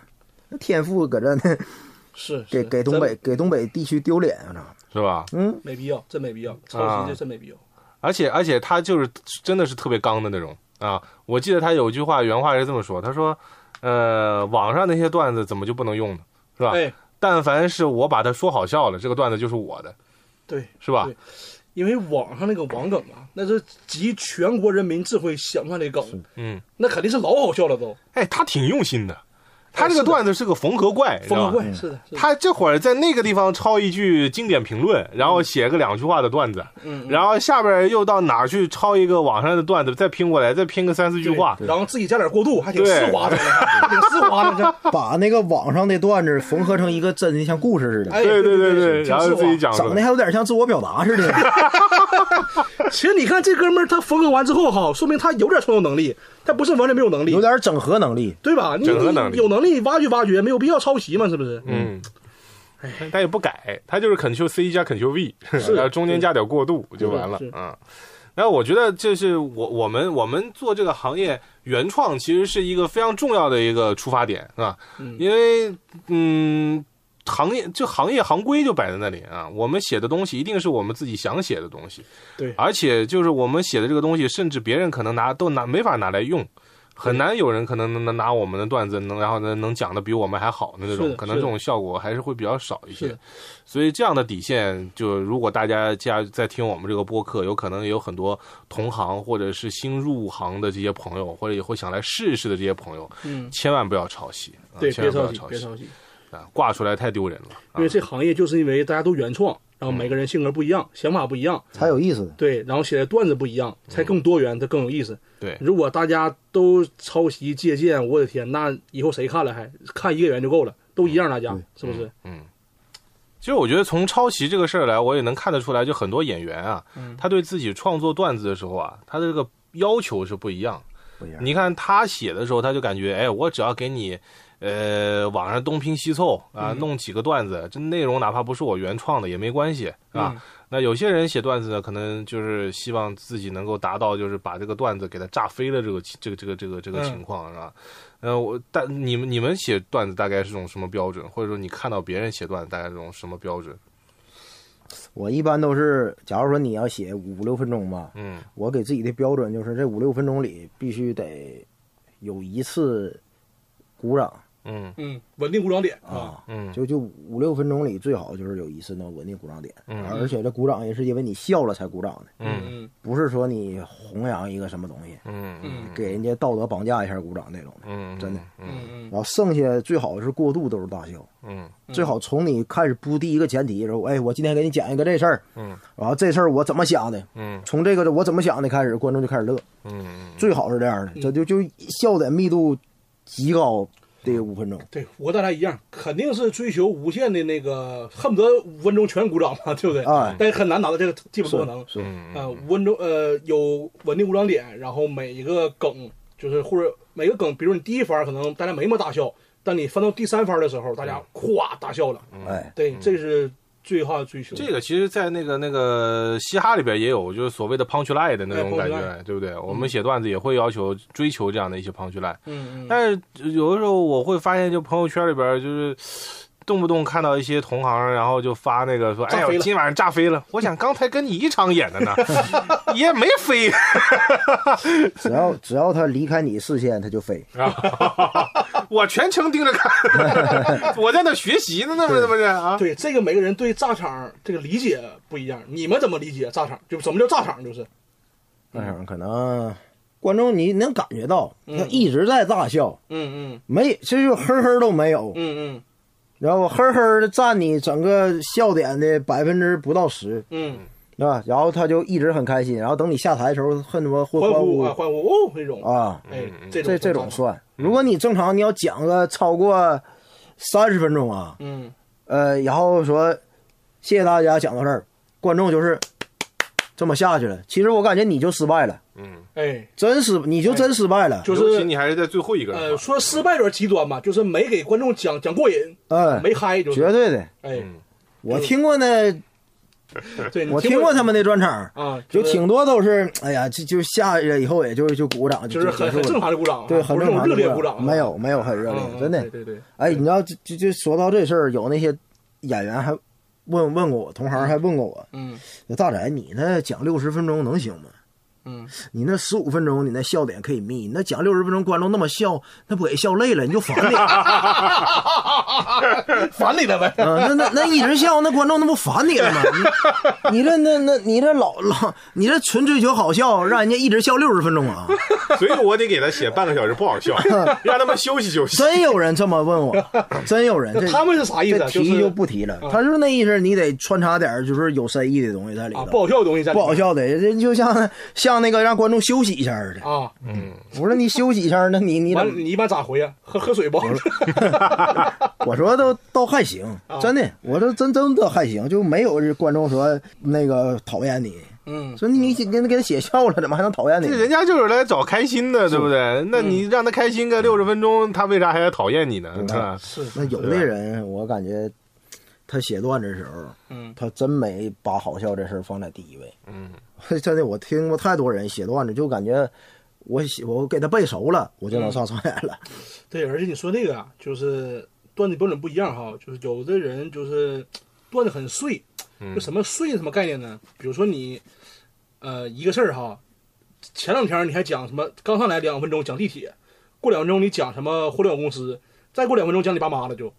那天赋搁这呢，是给给东北给东北地区丢脸啊！是吧？嗯，没必要，真没必要，抄啊袭这真没必要。而且而且他就是真的是特别刚的那种啊！我记得他有句话原话是这么说，他说：“呃，网上那些段子怎么就不能用呢？是吧？哎，但凡是我把它说好笑了，这个段子就是我的，对，是吧对？因为网上那个网梗啊，那是集全国人民智慧想出来的梗，嗯，那肯定是老好笑了都。哎，他挺用心的，他这个段子是个缝合怪，你知道吧风格怪是的，他这会儿在那个地方抄一句经典评论，然后写个两句话的段子，嗯，然后下边又到哪儿去抄一个网上的段子，再拼过来，再拼个三四句话。然后自己加点过渡，还挺丝滑的，挺丝滑的。把那个网上的段子缝合成一个真的像故事似的，哎，对对对对，挺然后丝滑。自己讲整的的。还有点像自我表达似的。其实你看这哥们儿，他缝合完之后哈，说明他有点创作能力，他不是完全没有能力有，点整合能力。对吧？你整合能力有能力挖掘挖掘，没有必要抄袭嘛，是不是？嗯，他也不改，他就是 Ctrl C 加 Ctrl V，然后中间加点过渡就完了是。嗯，然后我觉得这是我我们我们做这个行业原创，其实是一个非常重要的一个出发点，是吧？嗯因为嗯。行业就行业行规就摆在那里啊，我们写的东西一定是我们自己想写的东西，对而且就是我们写的这个东西，甚至别人可能拿都拿没法拿来用，很难有人可能能能拿我们的段子能然后能能讲的比我们还好的那种，可能这种效果还是会比较少一些。所以这样的底线，就如果大家家在听我们这个播客，有可能也有很多同行或者是新入行的这些朋友，或者以后想来试一试的这些朋友，嗯，千万不要抄袭，啊对，千万不要抄袭别抄袭，啊，挂出来太丢人了。啊因为这行业就是因为大家都原创，然后每个人性格不一样，想法不一样，才有意思。对，然后写的段子不一样，才更多元，它更有意思。对如果大家都抄袭借鉴，我的天，那以后谁看了还看一个演员就够了，都一样，大家对是不是？嗯其实我觉得从抄袭这个事儿来，我也能看得出来，就很多演员啊，嗯他对自己创作段子的时候啊，他的这个要求是不一样。不一样你看他写的时候，他就感觉，哎，我只要给你，呃，网上东拼西凑啊，嗯弄几个段子，这内容哪怕不是我原创的也没关系，是吧？嗯那有些人写段子呢，可能就是希望自己能够达到，就是把这个段子给它炸飞了这个这个这个这个这个嗯情况，是吧？呃，我但你们你们写段子大概是种什么标准，或者说你看到别人写段子大概是种什么标准？我一般都是，假如说你要写五六分钟吧，嗯我给自己的标准就是这五六分钟里必须得有一次鼓掌嗯。嗯，稳定鼓掌点啊，啊，嗯。就就五六分钟里最好就是有一次能稳定鼓掌点，嗯。而且这鼓掌也是因为你笑了才鼓掌的，嗯。嗯。不是说你弘扬一个什么东西，嗯嗯。给人家道德绑架一下鼓掌那种的。嗯，真的嗯。嗯嗯。然后剩下最好是过渡都是大笑，嗯。最好从你开始铺第一个前提，说，哎，我今天给你讲一个这事儿，嗯，然后这事儿我怎么想的，嗯。从这个我怎么想的开始，观众就开始乐，嗯。最好是这样的，这就就笑点密度极高的五分钟。对我和大家一样，肯定是追求无限的那个，恨不得五分钟全鼓掌嘛，对不对？哎但是很难达到这个，基本不可能。是嗯呃，五分钟呃有稳定鼓掌点，然后每一个梗就是或者每个梗，比如你第一番可能大家没那么大笑，但你翻到第三番的时候，大家咵大笑了。哎，对，这是最好的追求。这个其实，在那个那个嘻哈里边也有，就是所谓的 punch line 的那种哎感觉，对不对？我们写段子也会要求追求这样的一些 punch line，嗯嗯，但是有的时候我会发现，就朋友圈里边就是。动不动看到一些同行，然后就发那个说：“哎呦，今晚上炸飞了！” 我想刚才跟你一场演的呢，也没飞。只要只要他离开你视线，他就飞。我全程盯着看，我在那学习呢，那不是不是啊？对这个每个人对炸场这个理解不一样，你们怎么理解炸场？就什么叫炸场？就是那场可能观众你能感觉到，嗯他一直在大笑，嗯嗯没这就呵呵都没有嗯，嗯然后呵呵的占你整个笑点的百分之不到十，嗯对吧？然后他就一直很开心，然后等你下台的时候，恨他妈会嗯，欢欢呼欢呼哦那种，啊，这这这种种算。如果你正常你要讲个超过三十分钟啊，嗯。呃，然后说谢谢大家讲到这儿，观众就是这么下去了。其实我感觉你就失败了，嗯，哎，真失你就真失败了。就是尤其你还是在最后一个人。呃说失败有点极端吧，就是没给观众讲讲过瘾，哎，没嗨，就是。绝对的。哎，嗯。我听过那，对，你我听过他们那专场，啊，就挺多都是，哎呀，就就下去了以后也就就鼓掌，就是很很正常，的鼓掌啊，对，很正常的热烈鼓掌啊，没有没有很热烈真的对。对对，哎，你知道，就就就说到这事儿，有那些演员还问问过我，同行还问过我，嗯大仔，你那讲六十分钟能行吗？嗯，你那十五分钟，你那笑点可以密，那讲六十分钟，观众那么笑，那不给笑累了，你就烦你。烦你的呗。啊，那那那一直笑，那观众那不烦你了吗？你你这那那你这老老，你这纯追求好笑，让人家一直笑六十分钟啊！所以我得给他写半个小时不好笑，让他们休息休息。真有人这么问我，真有人。这他们是啥意思提是就不提了。他是那意思，你得穿插点就是有深意的东西在里啊，头，不好笑的东西在不好笑的，这就像像那个让观众休息一下似的。啊。嗯我说你休息一下，那你你你一般咋回呀？喝 喝水不？我说都都还行，啊真的，我说真真的还行，就没有观众说那个讨厌你，嗯，说你你给给他写笑了，怎么还能讨厌你这？人家就是来找开心的，对不对？那你让他开心个六十分钟，他为啥还要讨厌你呢？是那有的人，我感觉他写段子的时候，嗯他真没把好笑这事儿放在第一位。嗯，真的，我听过太多人写段子，就感觉我写我给他背熟了，我就能上上演了。对，而且你说这个啊，就是段子标准不一样哈，就是有的人就是段子很碎，就什么碎什么概念呢？比如说你，呃，一个事儿哈，前两天你还讲什么，刚上来两分钟讲地铁，过两分钟你讲什么互联网公司，再过两分钟讲你爸妈了就，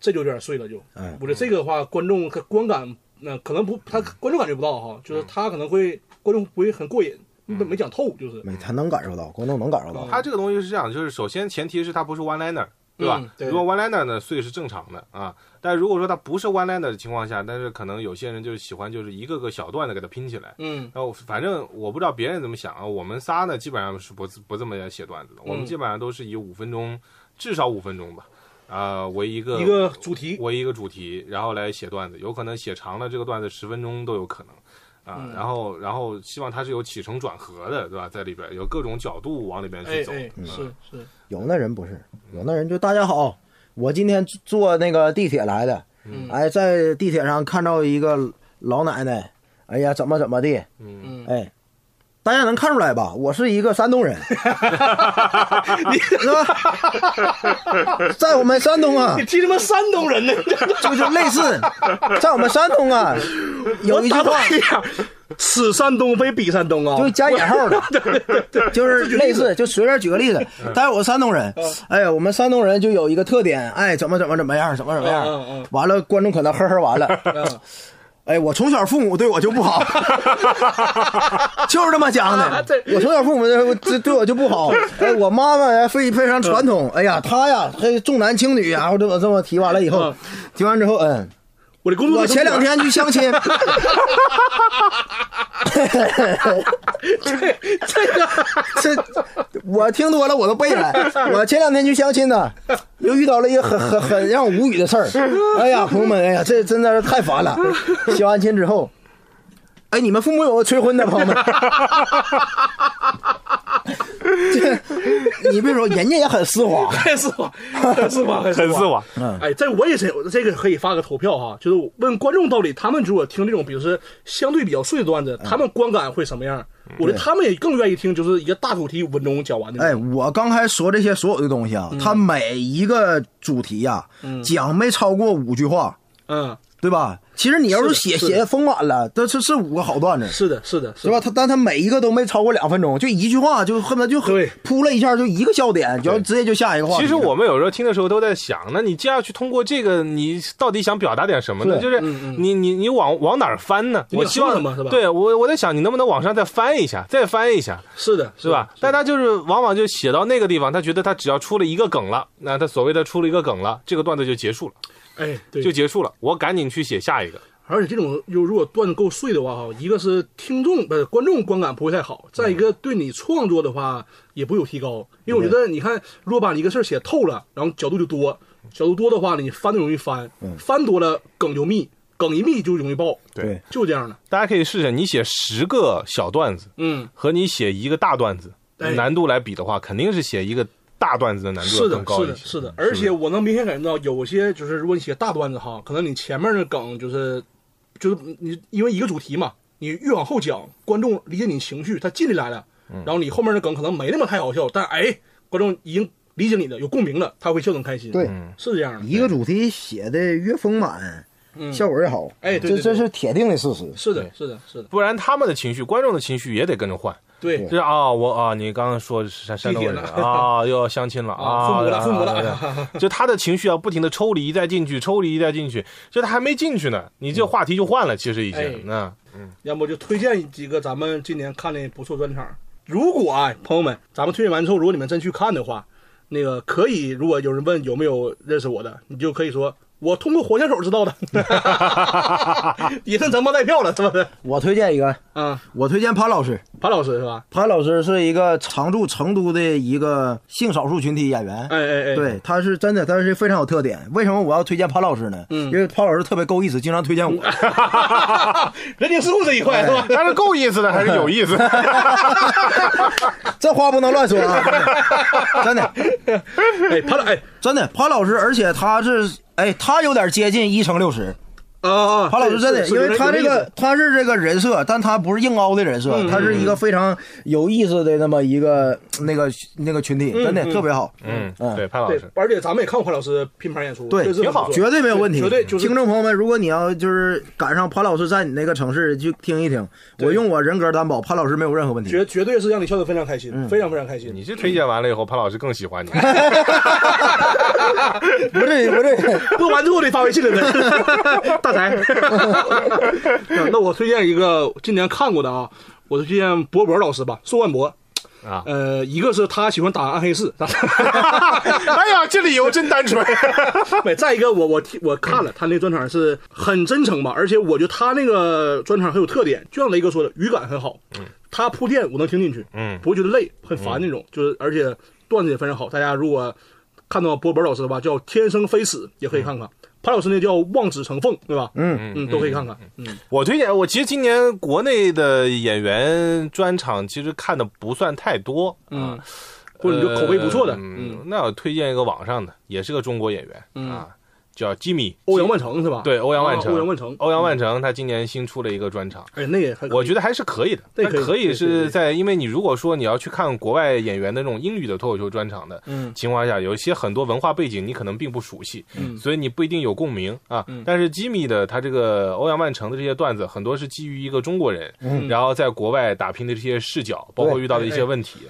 这就有点碎了就。哎我觉得这个的话，观众他观感那、可能不，他观众感觉不到哈，就是他可能会观众不会很过瘾，你没讲透，就是。没，他能感受到，观众能感受到。他这个东西是这样，就是首先前提是他不是 one liner，对吧？嗯对如果 one liner 呢，碎是正常的啊。但如果说他不是 one liner 的情况下，但是可能有些人就是喜欢就是一个个小段的给它拼起来。嗯然后反正我不知道别人怎么想啊，我们仨呢基本上是不不这么写段子的，我们基本上都是以五分钟，至少五分钟吧，啊、为一个一个主题，为一个主题，然后来写段子，有可能写长了这个段子十分钟都有可能。啊，嗯然后，然后希望它是有起承转合的，对吧？在里边有各种角度往里边去走。哎哎，是是，有那人不是，有那人就大家好，我今天坐那个地铁来的，嗯哎，在地铁上看到一个老奶奶，哎呀，怎么怎么的，嗯，哎，大家能看出来吧？我是一个山东人，是吧？在我们山东啊你，提什么山东人呢？就是类似，在我们山东啊，有一句话，此山东非彼山东啊，就是加引号的，就是类似，就随便举个例子，但是我山东人，哎呀，我们山东人就有一个特点，哎，怎么怎么怎么样，怎么怎么样嗯，完了，观众可能呵呵完了，嗯哎，我从小父母对我就不好，就是这么讲的。我从小父母对对对我就不好，哎，我妈妈呀非非常传统，哎呀，她呀她重男轻女啊，这么这么提完了以后嗯，提完之后，嗯，我的工作我前两天去相亲，这这个这我听多了，我都背下来。我前两天去相亲呢，又遇到了一个很很很让我无语的事儿。哎呀，朋友们，哎呀，这真的是太烦了。相完亲之后，哎，你们父母有没有催婚的朋友们？这你别说，人家也 很丝滑。很丝滑，很丝滑，很很丝滑。哎，这我也是这个可以发个投票哈，就是问观众到底他们如果听这种，比如说相对比较碎的段子，他们观感会什么样？我觉得他们也更愿意听，就是一个大主题五分钟讲完的。哎，，我刚才说这些所有的东西啊，它每一个主题呀、讲没超过五句话，嗯，对吧？其实你要是写是写丰满了，这是是五个好段子。是的，是的，是是吧？他但他每一个都没超过两分钟，就一句话，就恨不得就对扑了一下，就一个笑点，就直接就下一个话。其实我们有时候听的时候都在想，那你接下去通过这个，你到底想表达点什么呢？是就是你你你往往哪儿翻呢？我希望什么是吧对我我在想，你能不能往上再翻一下，再翻一下，是的，是吧？但他就是往往就写到那个地方，他觉得他只要出了一个梗了，那他所谓的出了一个梗了，这个段子就结束了，哎，对，就结束了，我赶紧去写下一个。而且这种又如果段子够碎的话哈，一个是听众不是观众观感不会太好，再一个对你创作的话也不会有提高，因为我觉得你看，如果把你一个事儿写透了，然后角度就多，角度多的话呢，你翻就容易翻，翻多了梗就密，梗一密就容易爆，对。就这样的。大家可以试试，你写十个小段子嗯，和你写一个大段子，哎。难度来比的话，肯定是写一个大段子的难度是的，高是的，一些。是的，而且我能明显感觉到，有些就是如果你写大段子哈，可能你前面的梗就是就是你因为一个主题嘛，你越往后讲，观众理解你情绪，他进来了，然后你后面的梗可能没那么太好笑，但哎，观众已经理解你的，有共鸣了，他会笑得很开心。对，是这样的。一个主题写的越丰满，嗯效果越好。哎对对对这这是铁定的事实。是的，是的，是的，不然他们的情绪、观众的情绪也得跟着换。对就是啊，我啊，你刚刚说是山山东人啊，又要相亲了 啊，父母了父母了就他的情绪要不停的抽离再进去，抽离再进去，就他还没进去呢，你这话题就换了，其实已哎经那要么就推荐几个咱们今年看的不错专场。如果啊，朋友们，咱们推荐完之后，如果你们真去看的话，那个可以，如果有人问有没有认识我的，你就可以说。我通过火箭手知道的，也算咱们带票了，是不是？我推荐一个，啊，我推荐潘老师。潘老师是吧？潘老师是一个常驻成都的一个性少数群体演员。哎哎哎，对，他是真的，他是非常有特点。为什么我要推荐潘老师呢？嗯因为潘老师特别够意思，经常推荐我。人情世故这一块是吧？但是够意思的还是有意思，这话不能乱说啊！真的，哎，潘老哎真的，潘老师，而且他是，哎，他有点接近一乘六十。啊啊，潘老师真的，因为他这，个他是这个人设，但他不是硬凹的人设，嗯他是一个非常有意思的那么一个那个那个群体，真的嗯特别好。嗯，嗯对对潘老师，，而且咱们也看过潘老师拼盘演出，对挺好绝对没有问题，绝对就是听众朋友们，如果你要就是赶上潘老师在你那个城市去听一听，我用我人格担保，潘老师没有任何问题。绝绝对是让你笑得非常开心，嗯非常非常开心。你这推荐完了以后，潘老师更喜欢你，不是不是，播完之后得发微信了呢，大 财。那我推荐一个今年看过的啊，我推荐博博老师吧，宋万博。啊呃，一个是他喜欢打暗黑四，哎呀，这理由真单纯，没，再一个我我听我看了他那专场是很真诚吧，而且我觉得他那个专场很有特点，就像雷哥说的，语感很好，他铺垫我能听进去，嗯不会觉得累很烦那种，就是而且段子也非常好，大家如果看到波波老师的话，叫天生非死也可以看看，潘老师那叫望子成凤，对吧？嗯，嗯，都可以看看，嗯，我推荐，我其实今年国内的演员专场其实看的不算太多，嗯，或者你就口碑不错的，嗯嗯，，那我推荐一个网上的，也是个中国演员嗯。啊，叫吉米，欧阳万成是吧？对，欧阳万成，啊欧阳万成，欧阳万成，他今年新出了一个专场。哎，那也我觉得还是可以的，那可以是在，因为你如果说你要去看国外演员的那种英语的脱口秀专场的嗯。情况下，有一些很多文化背景你可能并不熟悉，嗯。所以你不一定有共鸣啊嗯。但是吉米的他这个欧阳万成的这些段子，很多是基于一个中国人，嗯。然后在国外打拼的这些视角，包括遇到的一些问题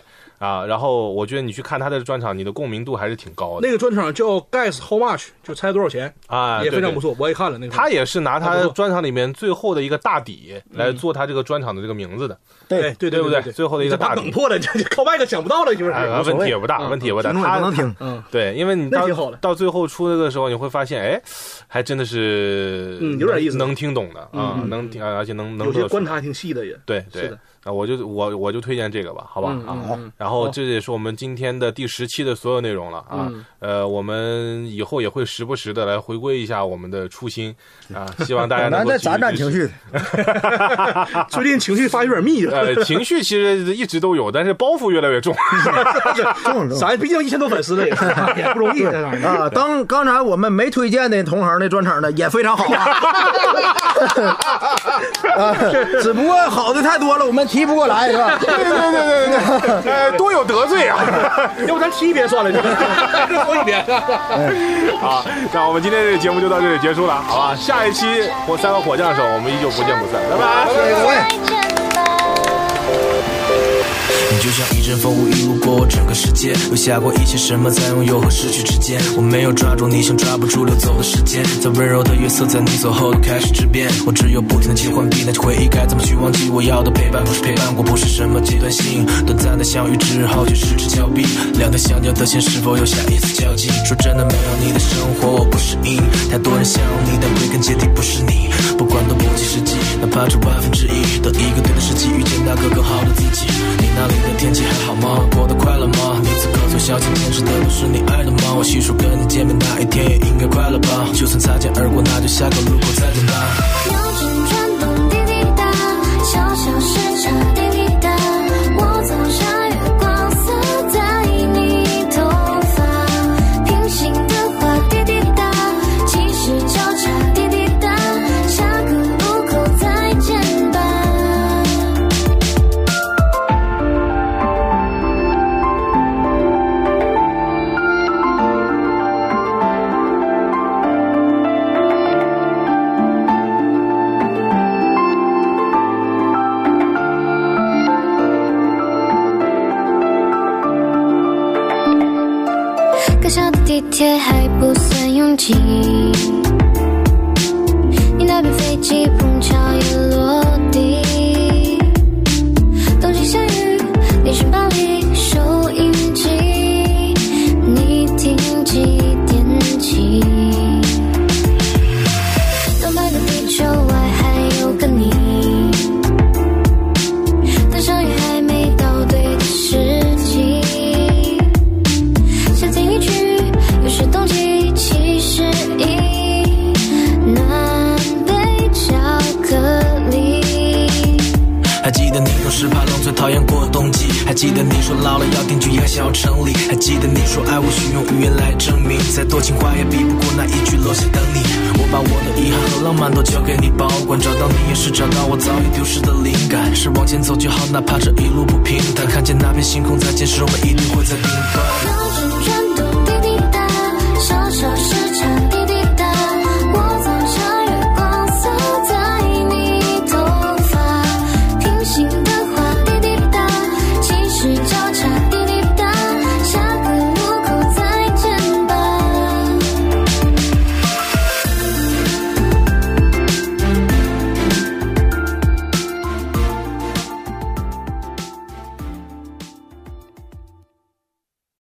啊。然后我觉得你去看他的专场，你的共鸣度还是挺高的那个专场叫 Guess How Much，就猜多少钱，啊，对对也非常不错，我也看了那个。他也是拿他专场里面最后的一个大底来做他这个专场的这个名字的。哎，对对不对对最后的一个大梗破了，这 这靠麦克想不到了，是不是？哎，问题也不大，嗯问题也不大。他能听。嗯，对，因为你到到最后出那个时候，你会发现，哎，还真的是嗯有点意思能能听懂的啊，嗯能听，而且能能有些观察挺细的也。对对是的，啊，我就我我就推荐这个吧，好吧嗯啊嗯嗯。然后这也是我们今天的第十期的所有内容了啊嗯。呃，我们以后也会时不时的来回归一下我们的初心啊，希望大家咱能够再攒攒情。绪，最近情绪发育有点密了。呃，情绪其实一直都有，但是包袱越来越重。重重。咱毕竟一千多粉丝了，也不容易。啊，当刚才我们没推荐的同行的专场呢，也非常好啊。啊，只不过好的太多了，我们提不过来，是吧？对对对对对，呃，多有得罪啊！要不咱踢一遍算了，就多一遍。好，那我们今天这个节目就到这里结束了，好吧？下一期火三个火将手，我们依旧不见不散，拜拜。就像一阵风无意路过我整个世界，留下过一些什么在拥有和失去之间。我没有抓住你想抓不住流走的时间，在温柔的月色在你走后都开始质变。我只有不停的切换避难回忆，该怎么去忘记？我要的陪伴不是陪伴过，不是什么阶段性，短暂的相遇之后就失之交臂。两条相交的线是否有下一次交集？说真的，没有你的生活我不适应，太多人想你，但归根结底不是你。不管多不切实际，哪怕只万分之一，等一个对的时机遇见那个更好的自己。你那里的天气还好吗？过得快乐吗？你此刻最小心坚持的都是你爱的吗？我细数跟你见面那一天也应该快乐吧。就算擦肩而过，那就下个路口再见吧。秒针转动滴滴答，小小时差